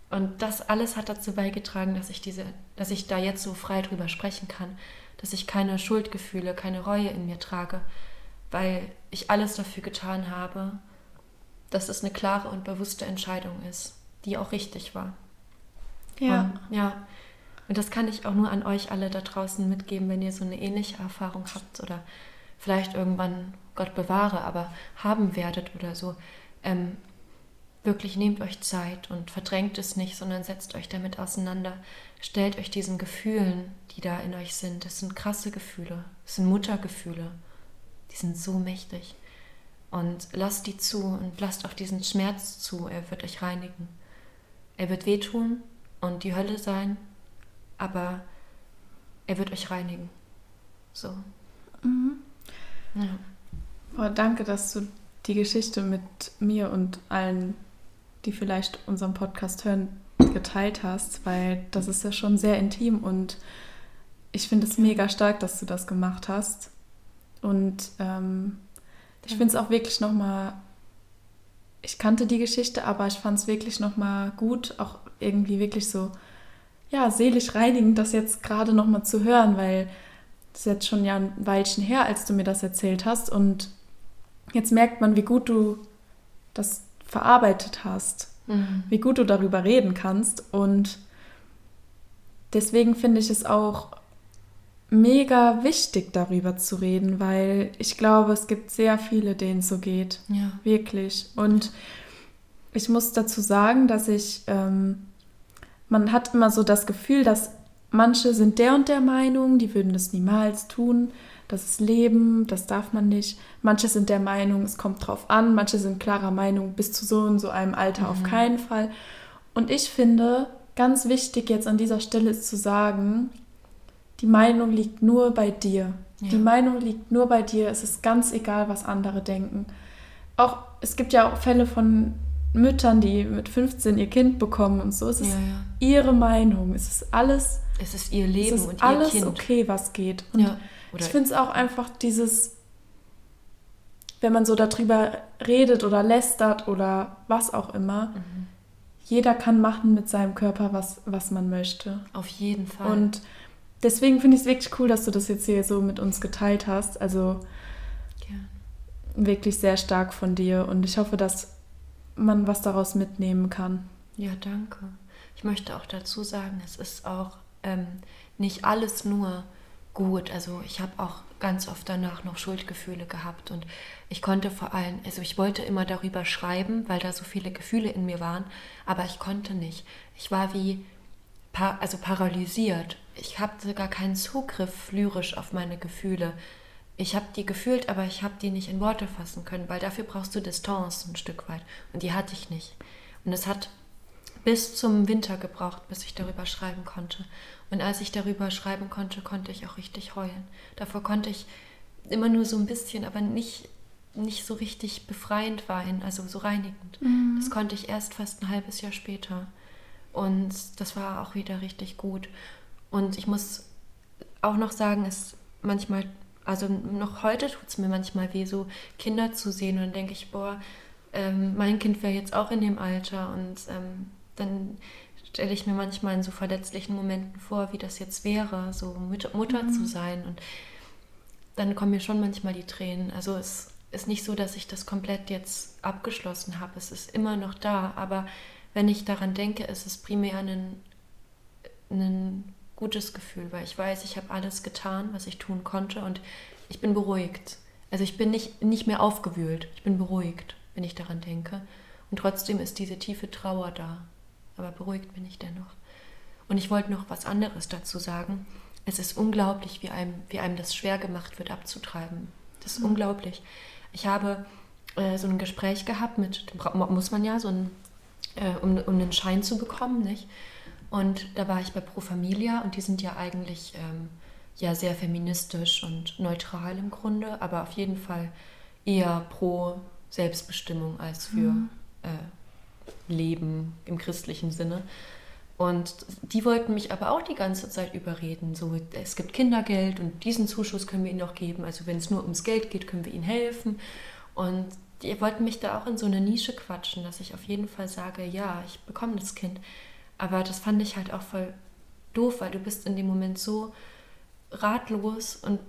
Und das alles hat dazu beigetragen, dass ich diese, dass ich da jetzt so frei drüber sprechen kann, dass ich keine Schuldgefühle, keine Reue in mir trage, weil ich alles dafür getan habe, dass es eine klare und bewusste Entscheidung ist, die auch richtig war. Ja. Und, ja. Und das kann ich auch nur an euch alle da draußen mitgeben, wenn ihr so eine ähnliche Erfahrung habt oder vielleicht irgendwann, Gott bewahre, aber haben werdet oder so. Ähm, wirklich nehmt euch Zeit und verdrängt es nicht, sondern setzt euch damit auseinander. Stellt euch diesen Gefühlen, die da in euch sind. Das sind krasse Gefühle. Das sind Muttergefühle. Die sind so mächtig. Und lasst die zu und lasst auch diesen Schmerz zu. Er wird euch reinigen. Er wird wehtun und die Hölle sein, aber er wird euch reinigen. So. Mhm. Ja. Boah, danke, dass du die Geschichte mit mir und allen, die vielleicht unseren Podcast hören, geteilt hast, weil das ist ja schon sehr intim und ich finde es mega stark, dass du das gemacht hast. Und ähm, ich finde es auch wirklich nochmal, ich kannte die Geschichte, aber ich fand es wirklich nochmal gut, auch irgendwie wirklich so, ja, seelisch reinigend, das jetzt gerade nochmal zu hören, weil das ist jetzt schon ja ein Weilchen her, als du mir das erzählt hast. Und jetzt merkt man, wie gut du das verarbeitet hast, mhm. wie gut du darüber reden kannst. Und deswegen finde ich es auch mega wichtig, darüber zu reden, weil ich glaube, es gibt sehr viele, denen es so geht. Ja. Wirklich. Und ich muss dazu sagen, dass ich, ähm, man hat immer so das Gefühl, dass manche sind der und der Meinung, die würden das niemals tun. Das ist Leben, das darf man nicht. Manche sind der Meinung, es kommt drauf an. Manche sind klarer Meinung, bis zu so und so einem Alter mhm. auf keinen Fall. Und ich finde, ganz wichtig jetzt an dieser Stelle ist zu sagen, die Meinung liegt nur bei dir. Ja. Die Meinung liegt nur bei dir. Es ist ganz egal, was andere denken. Auch es gibt ja auch Fälle von Müttern, die mit 15 ihr Kind bekommen und so. Es ist ja, ja. ihre Meinung. Es ist alles. Es ist ihr Leben es ist und alles ihr Kind. okay, was geht. Und ich finde es auch einfach dieses, wenn man so darüber redet oder lästert oder was auch immer. Mhm. Jeder kann machen mit seinem Körper, was, was man möchte. Auf jeden Fall. Und deswegen finde ich es wirklich cool, dass du das jetzt hier so mit uns geteilt hast. Also ja. wirklich sehr stark von dir und ich hoffe, dass man was daraus mitnehmen kann. Ja, danke. Ich möchte auch dazu sagen, es ist auch ähm, nicht alles nur gut. Also ich habe auch ganz oft danach noch Schuldgefühle gehabt und ich konnte vor allem, also ich wollte immer darüber schreiben, weil da so viele Gefühle in mir waren, aber ich konnte nicht. Ich war wie also paralysiert. Ich hatte gar keinen Zugriff lyrisch auf meine Gefühle. Ich habe die gefühlt, aber ich habe die nicht in Worte fassen können, weil dafür brauchst du Distanz ein Stück weit. Und die hatte ich nicht. Und es hat bis zum Winter gebraucht, bis ich darüber schreiben konnte. Und als ich darüber schreiben konnte, konnte ich auch richtig heulen. Davor konnte ich immer nur so ein bisschen, aber nicht, nicht so richtig befreiend weinen, also so reinigend. Mhm. Das konnte ich erst fast ein halbes Jahr später. Und das war auch wieder richtig gut. Und ich muss auch noch sagen, es manchmal, also noch heute tut es mir manchmal weh, so Kinder zu sehen. Und dann denke ich, boah, ähm, mein Kind wäre jetzt auch in dem Alter. Und ähm, dann stelle ich mir manchmal in so verletzlichen Momenten vor, wie das jetzt wäre, so Mutter, mhm. zu sein. Und dann kommen mir schon manchmal die Tränen. Also es ist nicht so, dass ich das komplett jetzt abgeschlossen habe. Es ist immer noch da, aber wenn ich daran denke, ist es primär ein, ein gutes Gefühl, weil ich weiß, ich habe alles getan, was ich tun konnte und ich bin beruhigt. Also ich bin nicht, nicht mehr aufgewühlt, ich bin beruhigt, wenn ich daran denke. Und trotzdem ist diese tiefe Trauer da. Aber beruhigt bin ich dennoch. Und ich wollte noch was anderes dazu sagen. Es ist unglaublich, wie einem, wie einem das schwer gemacht wird, abzutreiben. Das ist mhm. unglaublich. Ich habe äh, so ein Gespräch gehabt mit, muss man ja, so ein äh, um, um einen Schein zu bekommen, nicht? Und da war ich bei Pro Familia und die sind ja eigentlich ähm, ja sehr feministisch und neutral im Grunde, aber auf jeden Fall eher pro Selbstbestimmung als für mhm. äh, Leben im christlichen Sinne. Und die wollten mich aber auch die ganze Zeit überreden. So, es gibt Kindergeld und diesen Zuschuss können wir ihnen auch geben. Also wenn es nur ums Geld geht, können wir ihnen helfen. Und die wollten mich da auch in so eine Nische quatschen, dass ich auf jeden Fall sage, ja, ich bekomme das Kind. Aber das fand ich halt auch voll doof, weil du bist in dem Moment so ratlos und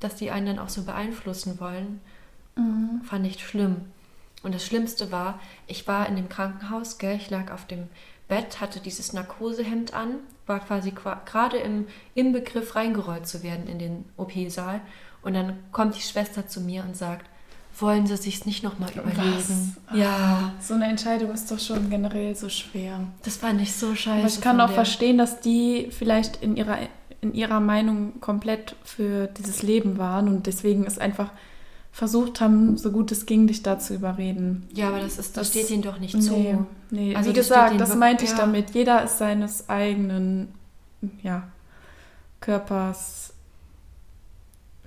dass die einen dann auch so beeinflussen wollen, mhm. fand ich schlimm. Und das Schlimmste war, ich war in dem Krankenhaus, gell, ich lag auf dem Bett, hatte dieses Narkosehemd an, war quasi gerade im, im Begriff reingerollt zu werden in den OP-Saal. Und dann kommt die Schwester zu mir und sagt, wollen sie sich nicht nochmal überlegen. Was? Ja. So eine Entscheidung ist doch schon generell so schwer. Das fand ich so scheiße. Aber ich kann auch verstehen, dass die vielleicht in ihrer, in ihrer Meinung komplett für dieses Leben waren und deswegen es einfach versucht haben, so gut es ging, dich da zu überreden. Ja, aber das, ist, das, das steht ihnen doch nicht nee, zu. Nee, also wie gesagt, das meinte ich ja. damit. Jeder ist seines eigenen ja, Körpers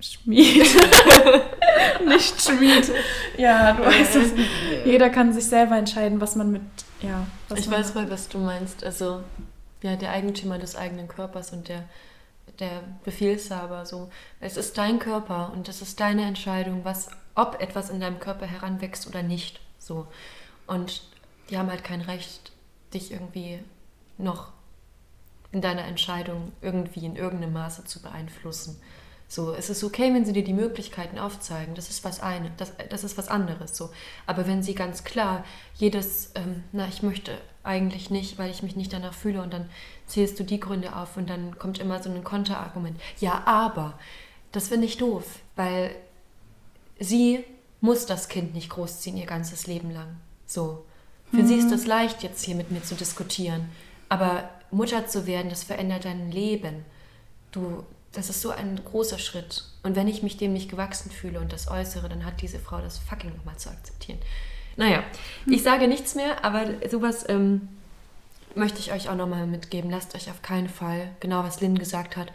Schmied. nicht Schmied. Ja, du weißt es. Jeder kann sich selber entscheiden, was man mit, ja. ich weiß mal, was du meinst. Also, ja, der Eigentümer des eigenen Körpers und der, der Befehlshaber, so. Es ist dein Körper und es ist deine Entscheidung, was, ob etwas in deinem Körper heranwächst oder nicht, so. Und die haben halt kein Recht, dich irgendwie noch in deiner Entscheidung irgendwie in irgendeinem Maße zu beeinflussen. So, es ist okay, wenn sie dir die Möglichkeiten aufzeigen. Das ist was eine, das, das ist was anderes. So, aber wenn sie ganz klar jedes, ähm, na, ich möchte eigentlich nicht, weil ich mich nicht danach fühle, und dann zählst du die Gründe auf und dann kommt immer so ein Konterargument. Ja, aber das finde ich doof, weil sie muss das Kind nicht großziehen ihr ganzes Leben lang. So, für mhm. sie ist mhm. es leicht, jetzt hier mit mir zu diskutieren. Aber Mutter zu werden, das verändert dein Leben. Du, das ist so ein großer Schritt. Und wenn ich mich dem nicht gewachsen fühle und das äußere, dann hat diese Frau das fucking nochmal zu akzeptieren. Naja, hm. ich sage nichts mehr, aber sowas ähm, möchte ich euch auch nochmal mitgeben. Lasst euch auf keinen Fall, genau was Lynn gesagt hat,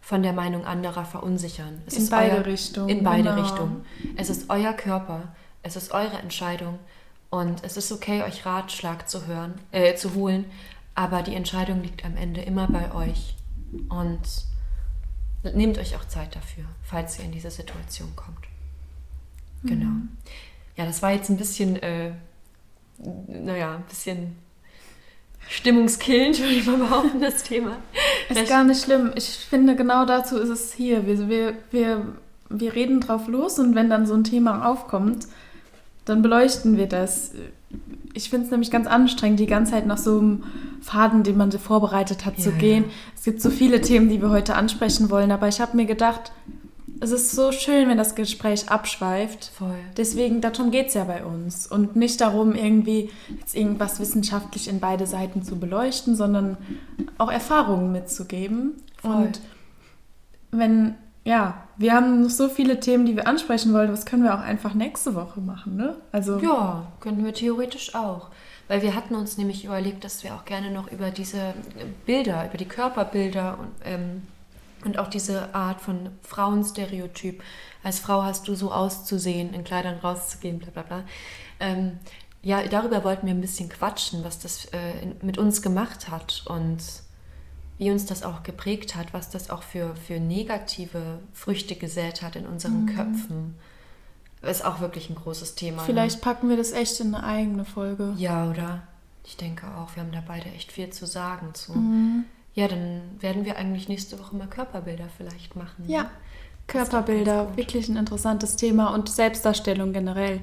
von der Meinung anderer verunsichern. Es in beide Richtungen. In beide genau. Richtungen. Es ist euer Körper, es ist eure Entscheidung und es ist okay, euch Ratschlag zu hören, äh, zu holen, aber die Entscheidung liegt am Ende immer bei euch. Und nehmt euch auch Zeit dafür, falls ihr in diese Situation kommt. Genau. Mhm. Ja, das war jetzt ein bisschen, äh, naja, ein bisschen stimmungskillend, würde ich mal behaupten, das Thema. Ist gar nicht schlimm. Ich finde, genau dazu ist es hier. Wir, wir, wir, wir reden drauf los und wenn dann so ein Thema aufkommt, dann beleuchten wir das ich finde es nämlich ganz anstrengend, die ganze Zeit nach so einem Faden, den man vorbereitet hat, ja, zu gehen. Ja. Es gibt so viele Themen, die wir heute ansprechen wollen, aber ich habe mir gedacht, es ist so schön, wenn das Gespräch abschweift. Voll. Deswegen, darum geht es ja bei uns. Und nicht darum, irgendwie jetzt irgendwas wissenschaftlich in beide Seiten zu beleuchten, sondern auch Erfahrungen mitzugeben. Voll. Und wenn ja, wir haben noch so viele Themen, die wir ansprechen wollen. Das können wir auch einfach nächste Woche machen, ne? Also ja, könnten wir theoretisch auch. Weil wir hatten uns nämlich überlegt, dass wir auch gerne noch über diese Bilder, über die Körperbilder und, ähm, und auch diese Art von Frauenstereotyp, als Frau hast du so auszusehen, in Kleidern rauszugehen, bla bla bla. Ähm, ja, darüber wollten wir ein bisschen quatschen, was das äh, mit uns gemacht hat und wie uns das auch geprägt hat, was das auch für, für negative Früchte gesät hat in unseren mhm. Köpfen. Ist auch wirklich ein großes Thema. Ne? Vielleicht ne? packen wir das echt in eine eigene Folge. Ja, oder? Ich denke auch, wir haben da beide echt viel zu sagen zu. Mhm. Ja, dann werden wir eigentlich nächste Woche mal Körperbilder vielleicht machen. Ja, ne? Körperbilder, wirklich ein interessantes Thema und Selbstdarstellung generell,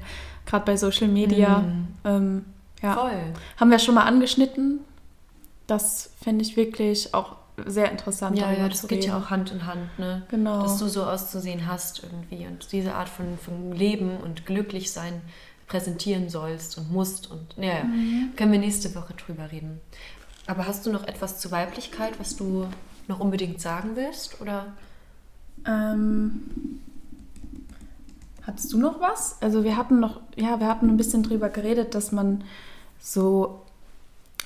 gerade bei Social Media. Mhm. Ähm, ja. Voll. Haben wir schon mal angeschnitten, das finde ich wirklich auch sehr interessant. Ja, ja das geht ja auch Hand in Hand, ne? Genau. Dass du so auszusehen hast irgendwie und diese Art von, von Leben und glücklich sein präsentieren sollst und musst und ja, mhm. können wir nächste Woche drüber reden. Aber hast du noch etwas zur Weiblichkeit, was du noch unbedingt sagen willst oder? Ähm, hattest du noch was? Also wir hatten noch, ja, wir hatten ein bisschen drüber geredet, dass man so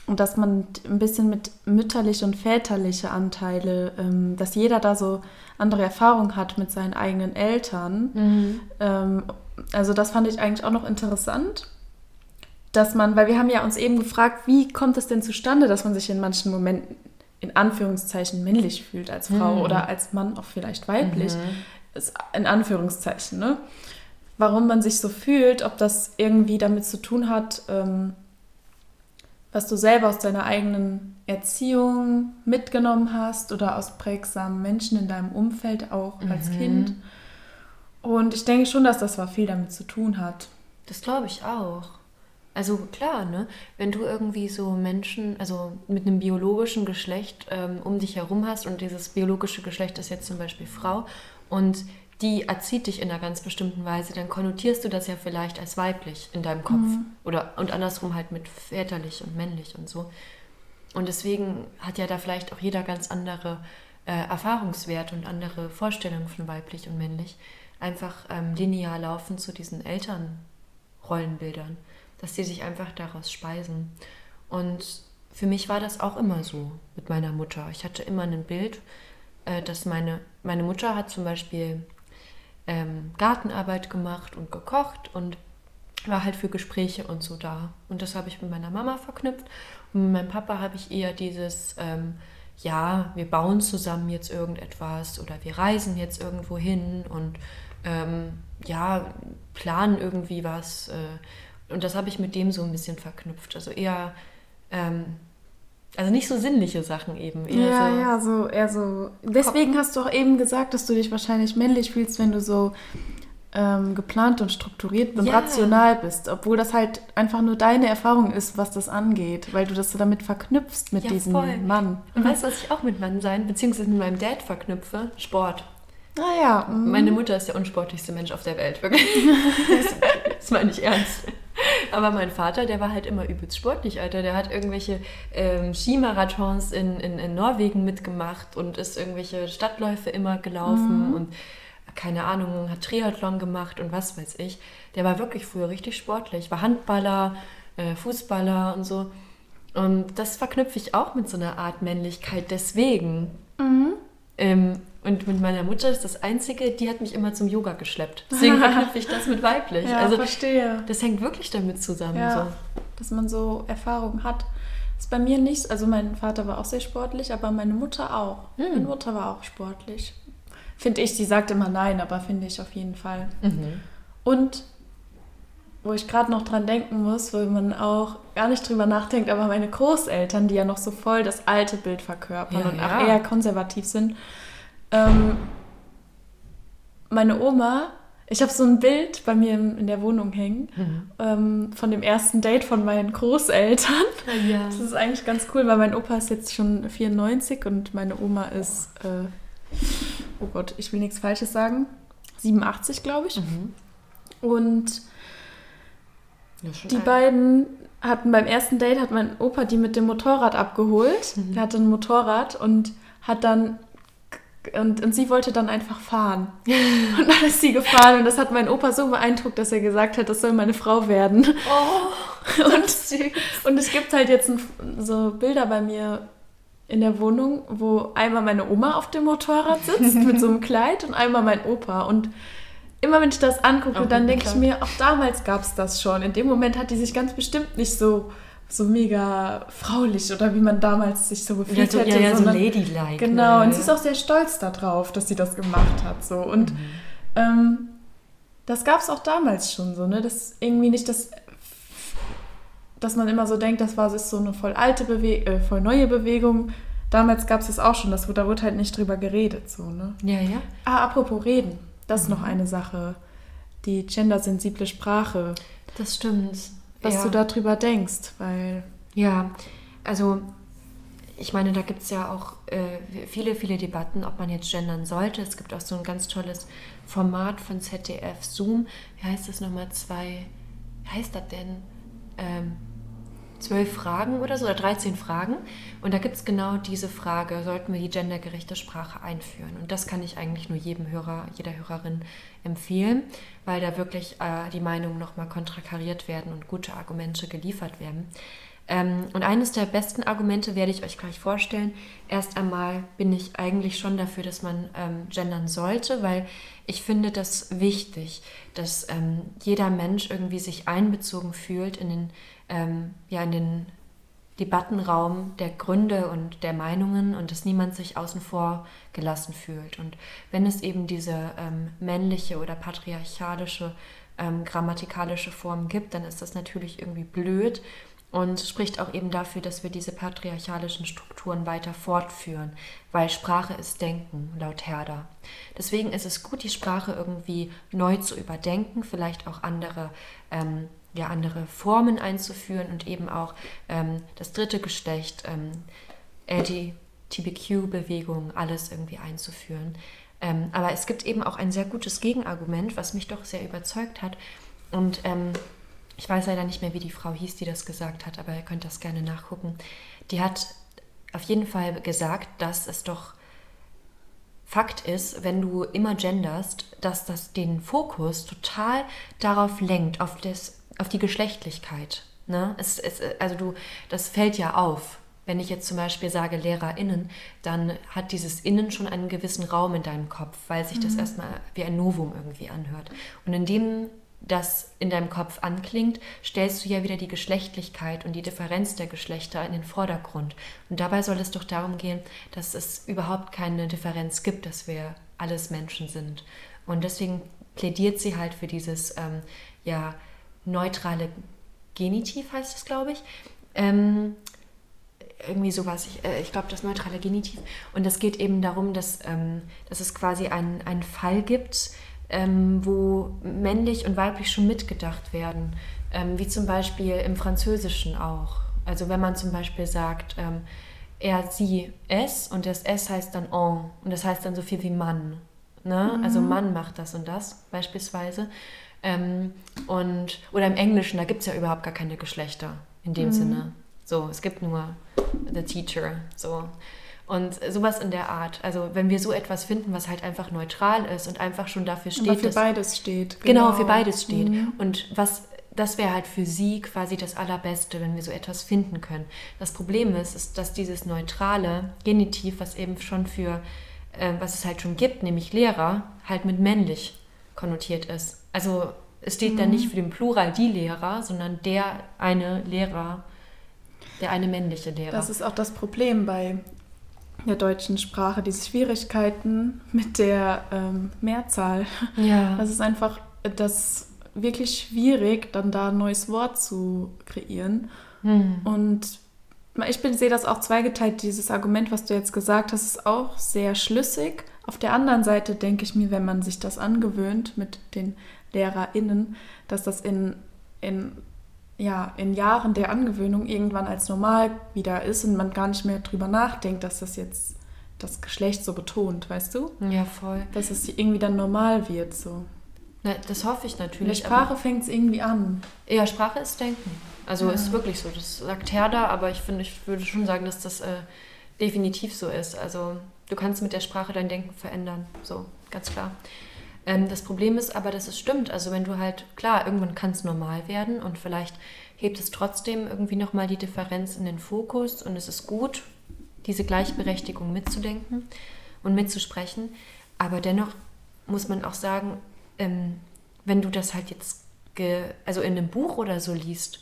und dass man ein bisschen mit mütterliche und väterliche Anteile, ähm, dass jeder da so andere Erfahrungen hat mit seinen eigenen Eltern. Mhm. Ähm, also das fand ich eigentlich auch noch interessant, dass man, weil wir haben ja uns eben gefragt, wie kommt es denn zustande, dass man sich in manchen Momenten in Anführungszeichen männlich fühlt als Frau mhm. oder als Mann auch vielleicht weiblich, mhm. in Anführungszeichen, ne? Warum man sich so fühlt, ob das irgendwie damit zu tun hat, ähm, was du selber aus deiner eigenen Erziehung mitgenommen hast oder aus prägsamen Menschen in deinem Umfeld auch mhm. als Kind. Und ich denke schon, dass das zwar viel damit zu tun hat. Das glaube ich auch. Also klar, ne? Wenn du irgendwie so Menschen, also mit einem biologischen Geschlecht ähm, um dich herum hast und dieses biologische Geschlecht ist jetzt zum Beispiel Frau und die erzieht dich in einer ganz bestimmten Weise, dann konnotierst du das ja vielleicht als weiblich in deinem Kopf. Mhm. Oder und andersrum halt mit väterlich und männlich und so. Und deswegen hat ja da vielleicht auch jeder ganz andere äh, Erfahrungswerte und andere Vorstellungen von weiblich und männlich. Einfach ähm, linear laufen zu diesen Elternrollenbildern, dass die sich einfach daraus speisen. Und für mich war das auch immer so mit meiner Mutter. Ich hatte immer ein Bild, äh, dass meine, meine Mutter hat zum Beispiel ähm, Gartenarbeit gemacht und gekocht und war halt für Gespräche und so da. Und das habe ich mit meiner Mama verknüpft. Und mit meinem Papa habe ich eher dieses, ähm, ja, wir bauen zusammen jetzt irgendetwas oder wir reisen jetzt irgendwo hin und ähm, ja, planen irgendwie was. Äh, und das habe ich mit dem so ein bisschen verknüpft. Also eher, ähm, also nicht so sinnliche Sachen eben. ja, so ja, so eher so. Deswegen hast du auch eben gesagt, dass du dich wahrscheinlich männlich fühlst, wenn du so ähm, geplant und strukturiert und ja. rational bist, obwohl das halt einfach nur deine Erfahrung ist, was das angeht, weil du das so damit verknüpfst mit ja, diesem voll. Mann. Und weißt du, was ich auch mit Mann sein, beziehungsweise mit meinem Dad verknüpfe? Sport. Ah ja. Mhm. Meine Mutter ist der unsportlichste Mensch auf der Welt, wirklich. das meine ich ernst. Aber mein Vater, der war halt immer übelst sportlich, Alter. Der hat irgendwelche ähm, Skimarathons in, in, in Norwegen mitgemacht und ist irgendwelche Stadtläufe immer gelaufen mhm. und keine Ahnung, hat Triathlon gemacht und was weiß ich. Der war wirklich früher richtig sportlich, war Handballer, äh, Fußballer und so. Und das verknüpfe ich auch mit so einer Art Männlichkeit deswegen. Mhm. Ähm, und mit meiner Mutter ist das Einzige, die hat mich immer zum Yoga geschleppt. Deswegen verknüpfe ich das mit weiblich. Ja, also verstehe. Das hängt wirklich damit zusammen. Ja, so. Dass man so Erfahrungen hat. Das ist bei mir nicht, also mein Vater war auch sehr sportlich, aber meine Mutter auch. Hm. Meine Mutter war auch sportlich. Finde ich, sie sagt immer nein, aber finde ich auf jeden Fall. Mhm. Und wo ich gerade noch dran denken muss, wo man auch gar nicht drüber nachdenkt, aber meine Großeltern, die ja noch so voll das alte Bild verkörpern ja, und ja. auch eher konservativ sind. Ähm, meine Oma, ich habe so ein Bild bei mir in der Wohnung hängen mhm. ähm, von dem ersten Date von meinen Großeltern. Ja. Das ist eigentlich ganz cool, weil mein Opa ist jetzt schon 94 und meine Oma ist äh, oh Gott, ich will nichts Falsches sagen, 87, glaube ich. Mhm. Und die alt. beiden hatten beim ersten Date, hat mein Opa die mit dem Motorrad abgeholt. Mhm. Er hatte ein Motorrad und hat dann und, und sie wollte dann einfach fahren. Und dann ist sie gefahren und das hat mein Opa so beeindruckt, dass er gesagt hat, das soll meine Frau werden. Oh, und, und es gibt halt jetzt ein, so Bilder bei mir in der Wohnung, wo einmal meine Oma auf dem Motorrad sitzt mit so einem Kleid und einmal mein Opa. Und immer wenn ich das angucke, auch dann denke ich mir, auch damals gab es das schon. In dem Moment hat die sich ganz bestimmt nicht so so mega fraulich oder wie man damals sich so gefühlt ja, so, hätte. Ja, ja, so ladylike. Genau, ne? und sie ist auch sehr stolz darauf, dass sie das gemacht hat. So. Und mhm. ähm, das gab es auch damals schon so, ne? Das irgendwie nicht das dass man immer so denkt, das war ist so eine voll alte Bewegung, äh, voll neue Bewegung. Damals gab es das auch schon, das, da wurde halt nicht drüber geredet. So, ne? Ja, ja. Ah, apropos reden, das mhm. ist noch eine Sache. Die gendersensible Sprache. Das stimmt. Was ja. du darüber denkst, weil. Ja, also ich meine, da gibt es ja auch äh, viele, viele Debatten, ob man jetzt gendern sollte. Es gibt auch so ein ganz tolles Format von ZDF Zoom. Wie heißt das nochmal? Zwei. Wie heißt das denn? Ähm, zwölf Fragen oder so, oder 13 Fragen. Und da gibt es genau diese Frage, sollten wir die gendergerechte Sprache einführen? Und das kann ich eigentlich nur jedem Hörer, jeder Hörerin empfehlen, weil da wirklich äh, die Meinungen nochmal kontrakariert werden und gute Argumente geliefert werden. Ähm, und eines der besten Argumente werde ich euch gleich vorstellen. Erst einmal bin ich eigentlich schon dafür, dass man ähm, gendern sollte, weil ich finde das wichtig, dass ähm, jeder Mensch irgendwie sich einbezogen fühlt in den ähm, ja, in den Debattenraum der Gründe und der Meinungen und dass niemand sich außen vor gelassen fühlt. Und wenn es eben diese ähm, männliche oder patriarchalische ähm, grammatikalische Form gibt, dann ist das natürlich irgendwie blöd und spricht auch eben dafür, dass wir diese patriarchalischen Strukturen weiter fortführen, weil Sprache ist Denken, laut Herder. Deswegen ist es gut, die Sprache irgendwie neu zu überdenken, vielleicht auch andere ähm, ja, andere Formen einzuführen und eben auch ähm, das dritte Geschlecht, ähm, LGBTQ-Bewegung, alles irgendwie einzuführen. Ähm, aber es gibt eben auch ein sehr gutes Gegenargument, was mich doch sehr überzeugt hat. Und ähm, ich weiß leider nicht mehr, wie die Frau hieß, die das gesagt hat, aber ihr könnt das gerne nachgucken. Die hat auf jeden Fall gesagt, dass es doch Fakt ist, wenn du immer genderst, dass das den Fokus total darauf lenkt, auf das auf die Geschlechtlichkeit. Ne? Es, es, also du, das fällt ja auf. wenn ich jetzt zum Beispiel sage LehrerInnen, dann hat dieses Innen schon einen gewissen Raum in deinem Kopf, weil sich das mhm. erstmal wie ein Novum irgendwie anhört. Und indem das in deinem Kopf anklingt, stellst du ja wieder die Geschlechtlichkeit und die Differenz der Geschlechter in den Vordergrund. Und dabei soll es doch darum gehen, dass es überhaupt keine Differenz gibt, dass wir alles Menschen sind. Und deswegen plädiert sie halt für dieses ähm, ja, neutrale Genitiv, heißt es, glaube ich. Ähm, irgendwie sowas, ich, äh, ich glaube, das neutrale Genitiv. Und es geht eben darum, dass, ähm, dass es quasi einen, einen Fall gibt, ähm, wo männlich und weiblich schon mitgedacht werden. Ähm, wie zum Beispiel im Französischen auch. Also wenn man zum Beispiel sagt, ähm, er, sie, es und das es heißt dann on und das heißt dann so viel wie Mann. Ne? Mhm. Also Mann macht das und das beispielsweise. Ähm, und, oder im Englischen, da gibt es ja überhaupt gar keine Geschlechter in dem mhm. Sinne. So, es gibt nur the teacher. So. Und sowas in der Art. Also wenn wir so etwas finden, was halt einfach neutral ist und einfach schon dafür steht. Aber für dass, beides steht. Genau. genau, für beides steht. Mhm. Und was das wäre halt für sie quasi das Allerbeste, wenn wir so etwas finden können. Das Problem ist, ist dass dieses neutrale Genitiv, was eben schon für, äh, was es halt schon gibt, nämlich Lehrer, halt mit männlich konnotiert ist. Also es steht mhm. da nicht für den Plural die Lehrer, sondern der eine Lehrer, der eine männliche Lehrer. Das ist auch das Problem bei der deutschen Sprache, diese Schwierigkeiten mit der ähm, Mehrzahl. Ja. Das ist einfach das wirklich schwierig, dann da ein neues Wort zu kreieren. Mhm. Und ich sehe das auch zweigeteilt, dieses Argument, was du jetzt gesagt hast, ist auch sehr schlüssig. Auf der anderen Seite denke ich mir, wenn man sich das angewöhnt mit den LehrerInnen, dass das in, in ja, in Jahren der Angewöhnung irgendwann als normal wieder ist und man gar nicht mehr drüber nachdenkt, dass das jetzt das Geschlecht so betont, weißt du? Ja, voll. Dass es irgendwie dann normal wird so. Na, das hoffe ich natürlich. In der Sprache fängt es irgendwie an. Ja, Sprache ist Denken. Also ja. ist wirklich so. Das sagt Herder, aber ich finde, ich würde schon sagen, dass das äh, definitiv so ist. Also du kannst mit der Sprache dein Denken verändern. So, ganz klar. Ähm, das Problem ist aber, dass es stimmt. Also wenn du halt, klar, irgendwann kann es normal werden und vielleicht hebt es trotzdem irgendwie nochmal die Differenz in den Fokus und es ist gut, diese Gleichberechtigung mitzudenken und mitzusprechen. Aber dennoch muss man auch sagen, ähm, wenn du das halt jetzt, also in einem Buch oder so liest,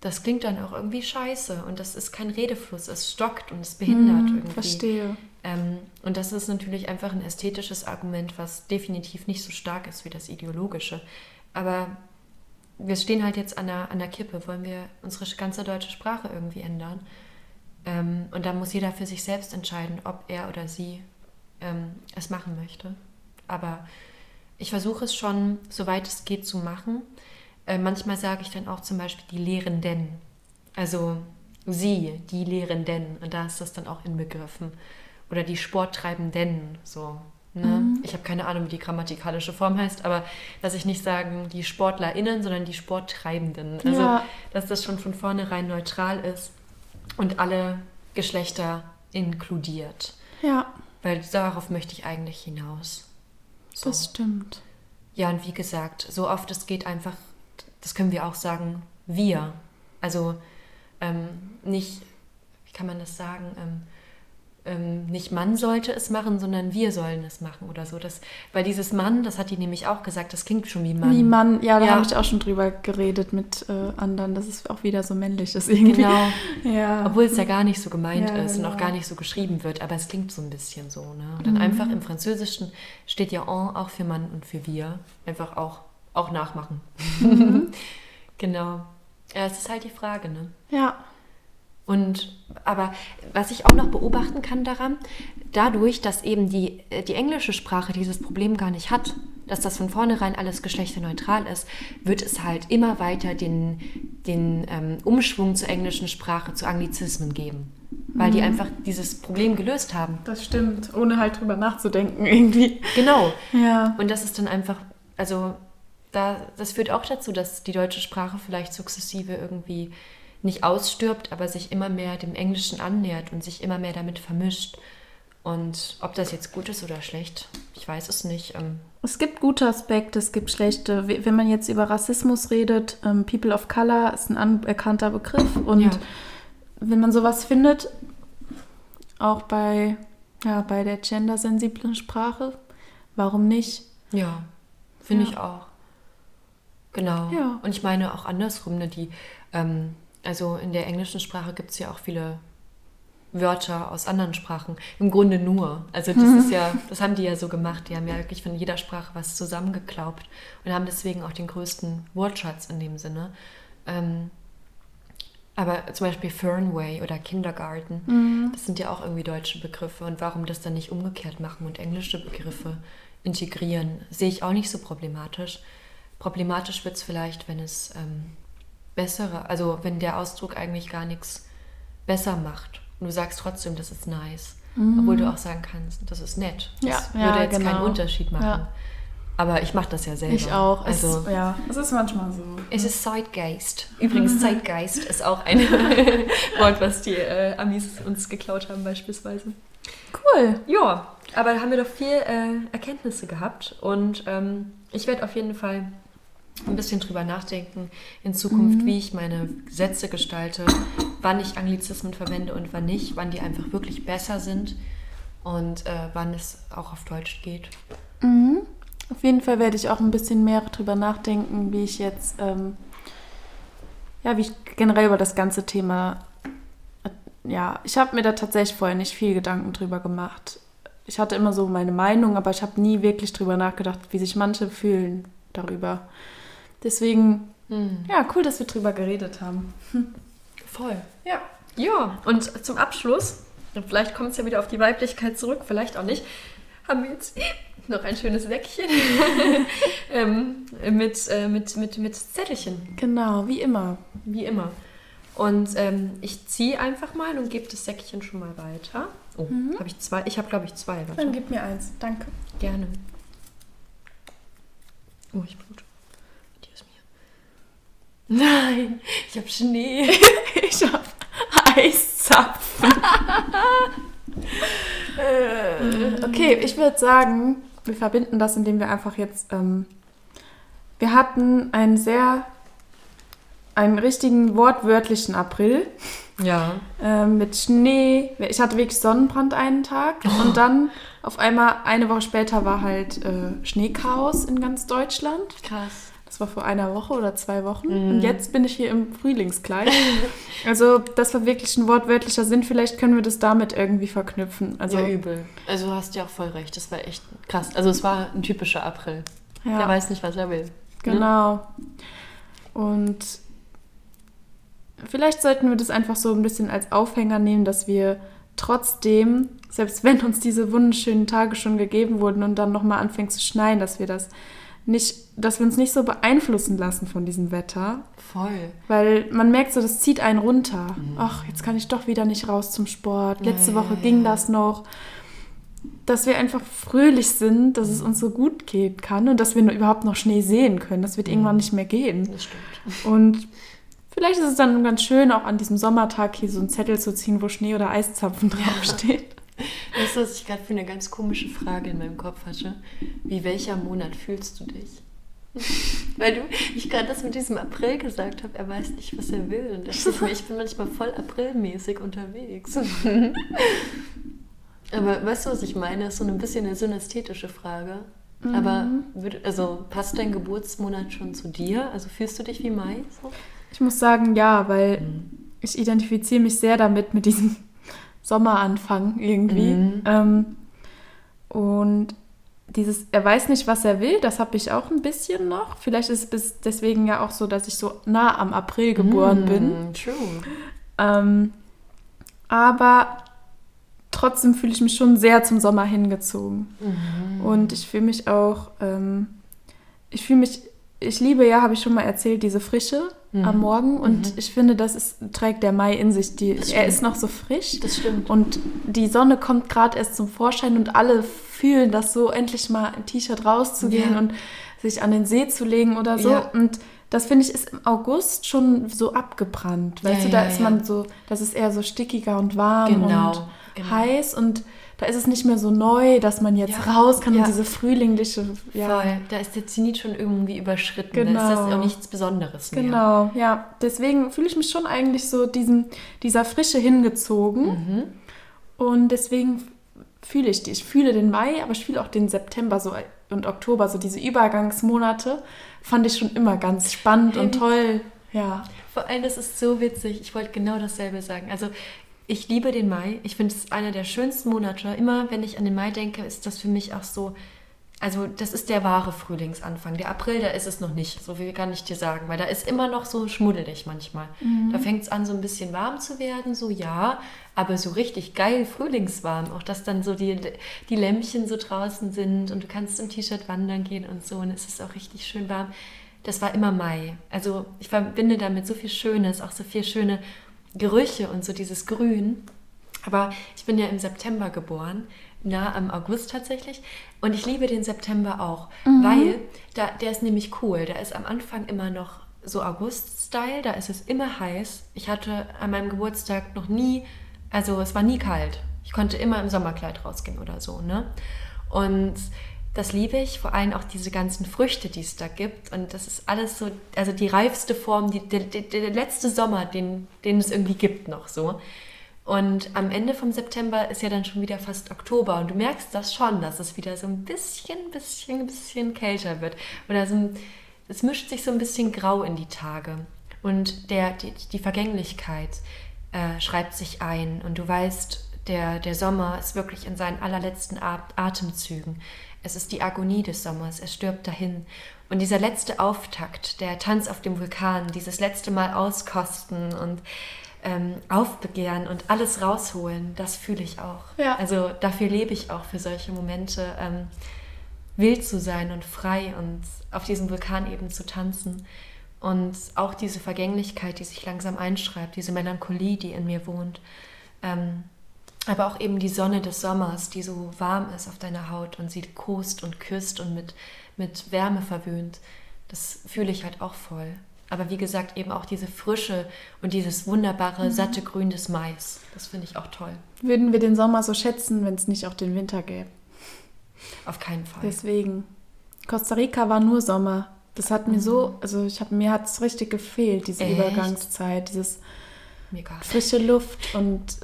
das klingt dann auch irgendwie scheiße und das ist kein Redefluss, es stockt und es behindert hm, irgendwie. Verstehe. Ähm, und das ist natürlich einfach ein ästhetisches Argument, was definitiv nicht so stark ist wie das ideologische. Aber wir stehen halt jetzt an der, an der Kippe. Wollen wir unsere ganze deutsche Sprache irgendwie ändern? Ähm, und da muss jeder für sich selbst entscheiden, ob er oder sie ähm, es machen möchte. Aber ich versuche es schon, soweit es geht, zu machen. Äh, manchmal sage ich dann auch zum Beispiel die Lehrenden. Also sie, die Lehrenden. Und da ist das dann auch inbegriffen oder die Sporttreibenden, so. Ne? Mhm. Ich habe keine Ahnung, wie die grammatikalische Form heißt, aber dass ich nicht sagen die SportlerInnen, sondern die Sporttreibenden. Also, ja. dass das schon von vornherein neutral ist und alle Geschlechter inkludiert. Ja. Weil darauf möchte ich eigentlich hinaus. So. Das stimmt. Ja, und wie gesagt, so oft es geht einfach, das können wir auch sagen, wir. Also ähm, nicht, wie kann man das sagen? Ähm, ähm, nicht Mann sollte es machen, sondern wir sollen es machen oder so. Das, weil dieses Mann, das hat die nämlich auch gesagt, das klingt schon wie Mann. Wie Mann, ja, da ja. habe ich auch schon drüber geredet mit äh, anderen, dass es auch wieder so männlich ist irgendwie. Genau. Ja. Obwohl es ja gar nicht so gemeint ja, ist genau. und auch gar nicht so geschrieben wird, aber es klingt so ein bisschen so. Ne? Und dann mhm. einfach im Französischen steht ja en auch für Mann und für wir. Einfach auch, auch nachmachen. Mhm. genau. Ja, es ist halt die Frage, ne? Ja. Und aber was ich auch noch beobachten kann daran, dadurch, dass eben die, äh, die englische Sprache dieses Problem gar nicht hat, dass das von vornherein alles geschlechterneutral ist, wird es halt immer weiter den, den ähm, Umschwung zur englischen Sprache, zu Anglizismen geben. Weil mhm. die einfach dieses Problem gelöst haben. Das stimmt, ohne halt drüber nachzudenken irgendwie. Genau. Ja. Und das ist dann einfach, also da, das führt auch dazu, dass die deutsche Sprache vielleicht sukzessive irgendwie nicht ausstirbt, aber sich immer mehr dem Englischen annähert und sich immer mehr damit vermischt. Und ob das jetzt gut ist oder schlecht, ich weiß es nicht. Ähm, es gibt gute Aspekte, es gibt schlechte. Wenn man jetzt über Rassismus redet, ähm, People of Color ist ein anerkannter Begriff und ja. wenn man sowas findet, auch bei, ja, bei der gendersensiblen Sprache, warum nicht? Ja, finde Ja. ich auch. Genau. Ja. Und ich meine auch andersrum, ne, die, ähm, also in der englischen Sprache gibt es ja auch viele Wörter aus anderen Sprachen. Im Grunde nur. Also das ist ja, das haben die ja so gemacht. Die haben ja wirklich von jeder Sprache was zusammengeklaubt und haben deswegen auch den größten Wortschatz in dem Sinne. Ähm, aber zum Beispiel Fernway oder Kindergarten, das sind ja auch irgendwie deutsche Begriffe. Und warum das dann nicht umgekehrt machen und englische Begriffe integrieren, sehe ich auch nicht so problematisch. Problematisch wird es vielleicht, wenn es ähm, bessere, also wenn der Ausdruck eigentlich gar nichts besser macht. Und du sagst trotzdem, das ist nice. Obwohl du auch sagen kannst, das ist nett. Das Mhm. Ja, würde ja, jetzt keinen genau. Unterschied machen. Ja. Aber ich mache das ja selber. Ich auch. Es, Also, ja, es ist manchmal so. es ist Zeitgeist. Übrigens, Zeitgeist ist auch ein Wort, was die äh, Amis uns geklaut haben beispielsweise. Cool. Ja, aber da haben wir doch viel äh, Erkenntnisse gehabt und ähm, ich werde auf jeden Fall ein bisschen drüber nachdenken in Zukunft, wie ich meine Sätze gestalte, wann ich Anglizismen verwende und wann nicht, wann die einfach wirklich besser sind und äh, wann es auch auf Deutsch geht. Mhm. Auf jeden Fall werde ich auch ein bisschen mehr drüber nachdenken, wie ich jetzt, ähm, ja, wie ich generell über das ganze Thema, äh, ja, ich habe mir da tatsächlich vorher nicht viel Gedanken drüber gemacht. Ich hatte immer so meine Meinung, aber ich habe nie wirklich drüber nachgedacht, wie sich manche fühlen darüber. Deswegen, ja, cool, dass wir drüber geredet haben. Voll. Ja. Ja, und zum Abschluss, und vielleicht kommt es ja wieder auf die Weiblichkeit zurück, vielleicht auch nicht, haben wir jetzt noch ein schönes Säckchen ähm, mit, äh, mit, mit, mit Zettelchen, Genau, wie immer. wie immer. Und ähm, ich ziehe einfach mal und gebe das Säckchen schon mal weiter. Oh, habe ich zwei? Ich habe, glaube ich, zwei. Warte. Dann gib mir eins. Danke. Gerne. Oh, ich blute. Nein, ich habe Schnee. Ich habe Eiszapfen. okay, ich würde sagen, wir verbinden das, indem wir einfach jetzt. Ähm, wir hatten einen sehr. einen richtigen wortwörtlichen April Ja. ähm, mit Schnee. Ich hatte wirklich Sonnenbrand einen Tag und dann auf einmal eine Woche später war halt äh, Schneechaos in ganz Deutschland. Krass. Das war vor einer Woche oder zwei Wochen. Und jetzt bin ich hier im Frühlingskleid. also das war wirklich ein wortwörtlicher Sinn. Vielleicht können wir das damit irgendwie verknüpfen. Also ja, übel. Also du hast ja auch voll recht. Das war echt krass. Also es war ein typischer April. Ja. Der weiß nicht, was er will. Genau. Und vielleicht sollten wir das einfach so ein bisschen als Aufhänger nehmen, dass wir trotzdem, selbst wenn uns diese wunderschönen Tage schon gegeben wurden und dann nochmal anfängt zu schneien, dass wir das nicht, dass wir uns nicht so beeinflussen lassen von diesem Wetter. Voll. Weil man merkt so, das zieht einen runter. Ach, jetzt kann ich doch wieder nicht raus zum Sport. Letzte Ja, Woche ja, ging ja. das noch. Dass wir einfach fröhlich sind, dass es uns so gut gehen kann und dass wir überhaupt noch Schnee sehen können. Das wird irgendwann nicht mehr gehen. Das stimmt. Und vielleicht ist es dann ganz schön, auch an diesem Sommertag hier so einen Zettel zu ziehen, wo Schnee oder Eiszapfen draufsteht. Du, was ich gerade für eine ganz komische Frage in meinem Kopf hatte? Wie welcher Monat fühlst du dich? Weil du, ich gerade das mit diesem April gesagt habe, er weiß nicht, was er will. Und ich mir, ich bin manchmal voll aprilmäßig unterwegs. Aber weißt du, was ich meine? Das ist so ein bisschen eine synästhetische Frage. Aber würd, also passt dein Geburtsmonat schon zu dir? Also fühlst du dich wie Mai? So? Ich muss sagen, ja, weil ich identifiziere mich sehr damit, mit diesem Sommeranfang irgendwie. Mhm. Ähm, und dieses, er weiß nicht, was er will, das habe ich auch ein bisschen noch. Vielleicht ist es deswegen ja auch so, dass ich so nah am April geboren bin. Mm, True. Ähm, aber trotzdem fühle ich mich schon sehr zum Sommer hingezogen. Und ich fühle mich auch, ähm, ich fühle mich, ich liebe ja, habe ich schon mal erzählt, diese Frische am Morgen. Und ich finde, das ist, trägt der Mai in sich. Die, er ist noch so frisch. Das stimmt. Und die Sonne kommt gerade erst zum Vorschein und alle fühlen das so, endlich mal im T-Shirt rauszugehen Ja. und sich an den See zu legen oder so. Ja. Und das finde ich ist im August schon so abgebrannt. Weißt Ja, du, da ist man so, das ist eher so stickiger und warm Genau, und genau. heiß und da ist es nicht mehr so neu, dass man jetzt ja. raus kann ja. und diese frühlingliche. Ja. Voll, da ist der Zenit schon irgendwie überschritten. Genau. Da ist das auch nichts Besonderes mehr. Genau, ja. Deswegen fühle ich mich schon eigentlich so diesem, dieser Frische hingezogen. Mhm. Und deswegen fühle ich die. Ich fühle den Mai, aber ich fühle auch den September so und Oktober, so diese Übergangsmonate, fand ich schon immer ganz spannend und toll. Ja. Vor allem, das ist so witzig. Ich wollte genau dasselbe sagen. Also ich liebe den Mai. Ich finde es einer der schönsten Monate. Immer wenn ich an den Mai denke, ist das für mich auch so. Also, das ist der wahre Frühlingsanfang. Der April, da ist es noch nicht, so viel kann ich dir sagen, weil da ist immer noch so schmuddelig manchmal. Mhm. Da fängt es an, so ein bisschen warm zu werden, so ja, aber so richtig geil frühlingswarm. Auch dass dann so die, die Lämpchen so draußen sind und du kannst im T-Shirt wandern gehen und so und es ist auch richtig schön warm. Das war immer Mai. Also, ich verbinde damit so viel Schönes, auch so viel schöne Gerüche und so dieses Grün. Aber ich bin ja im September geboren, nah am August tatsächlich. Und ich liebe den September auch, mhm. weil da, der ist nämlich cool. Der ist am Anfang immer noch so August-Style, da ist es immer heiß. Ich hatte an meinem Geburtstag noch nie, also es war nie kalt. Ich konnte immer im Sommerkleid rausgehen oder so, ne? Und das liebe ich, vor allem auch diese ganzen Früchte, die es da gibt. Und das ist alles so, also die reifste Form, die, der, der, der letzte Sommer, den, den es irgendwie gibt noch so. Und am Ende vom September ist ja dann schon wieder fast Oktober und du merkst das schon, dass es wieder so ein bisschen, bisschen, bisschen kälter wird. Oder so es mischt sich so ein bisschen grau in die Tage. Und der, die, die Vergänglichkeit äh, schreibt sich ein und du weißt, der, der Sommer ist wirklich in seinen allerletzten Atemzügen. Es ist die Agonie des Sommers, er stirbt dahin. Und dieser letzte Auftakt, der Tanz auf dem Vulkan, dieses letzte Mal auskosten und ähm, aufbegehren und alles rausholen, das fühle ich auch. Ja. Also dafür lebe ich auch für solche Momente, ähm, wild zu sein und frei und auf diesem Vulkan eben zu tanzen. Und auch diese Vergänglichkeit, die sich langsam einschreibt, diese Melancholie, die in mir wohnt. Ähm, aber auch eben die Sonne des Sommers, die so warm ist auf deiner Haut und sie kost und küsst und mit, mit Wärme verwöhnt. Das fühle ich halt auch voll. Aber wie gesagt, eben auch diese Frische und dieses wunderbare, mhm. satte Grün des Mais. Das finde ich auch toll. Würden wir den Sommer so schätzen, wenn es nicht auch den Winter gäbe? Auf keinen Fall. Deswegen. Costa Rica war nur Sommer. Das hat mir mhm. so, also ich habe mir hat es richtig gefehlt, diese Echt? Übergangszeit, dieses Mega. frische Luft und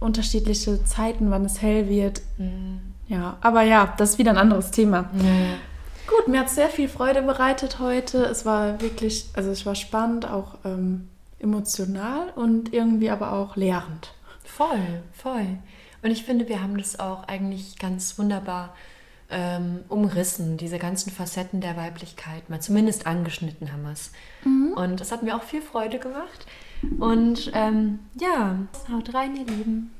unterschiedliche Zeiten, wann es hell wird. Mhm. Ja, aber ja, das ist wieder ein anderes Thema. Ja. Gut, mir hat es sehr viel Freude bereitet heute. Es war wirklich, also es war spannend, auch ähm, emotional und irgendwie aber auch lehrend. Voll, voll. Und ich finde, wir haben das auch eigentlich ganz wunderbar ähm, umrissen, diese ganzen Facetten der Weiblichkeit. Mal zumindest angeschnitten haben wir es. Mhm. Und das hat mir auch viel Freude gemacht. Und ähm, ja, haut rein, ihr Lieben.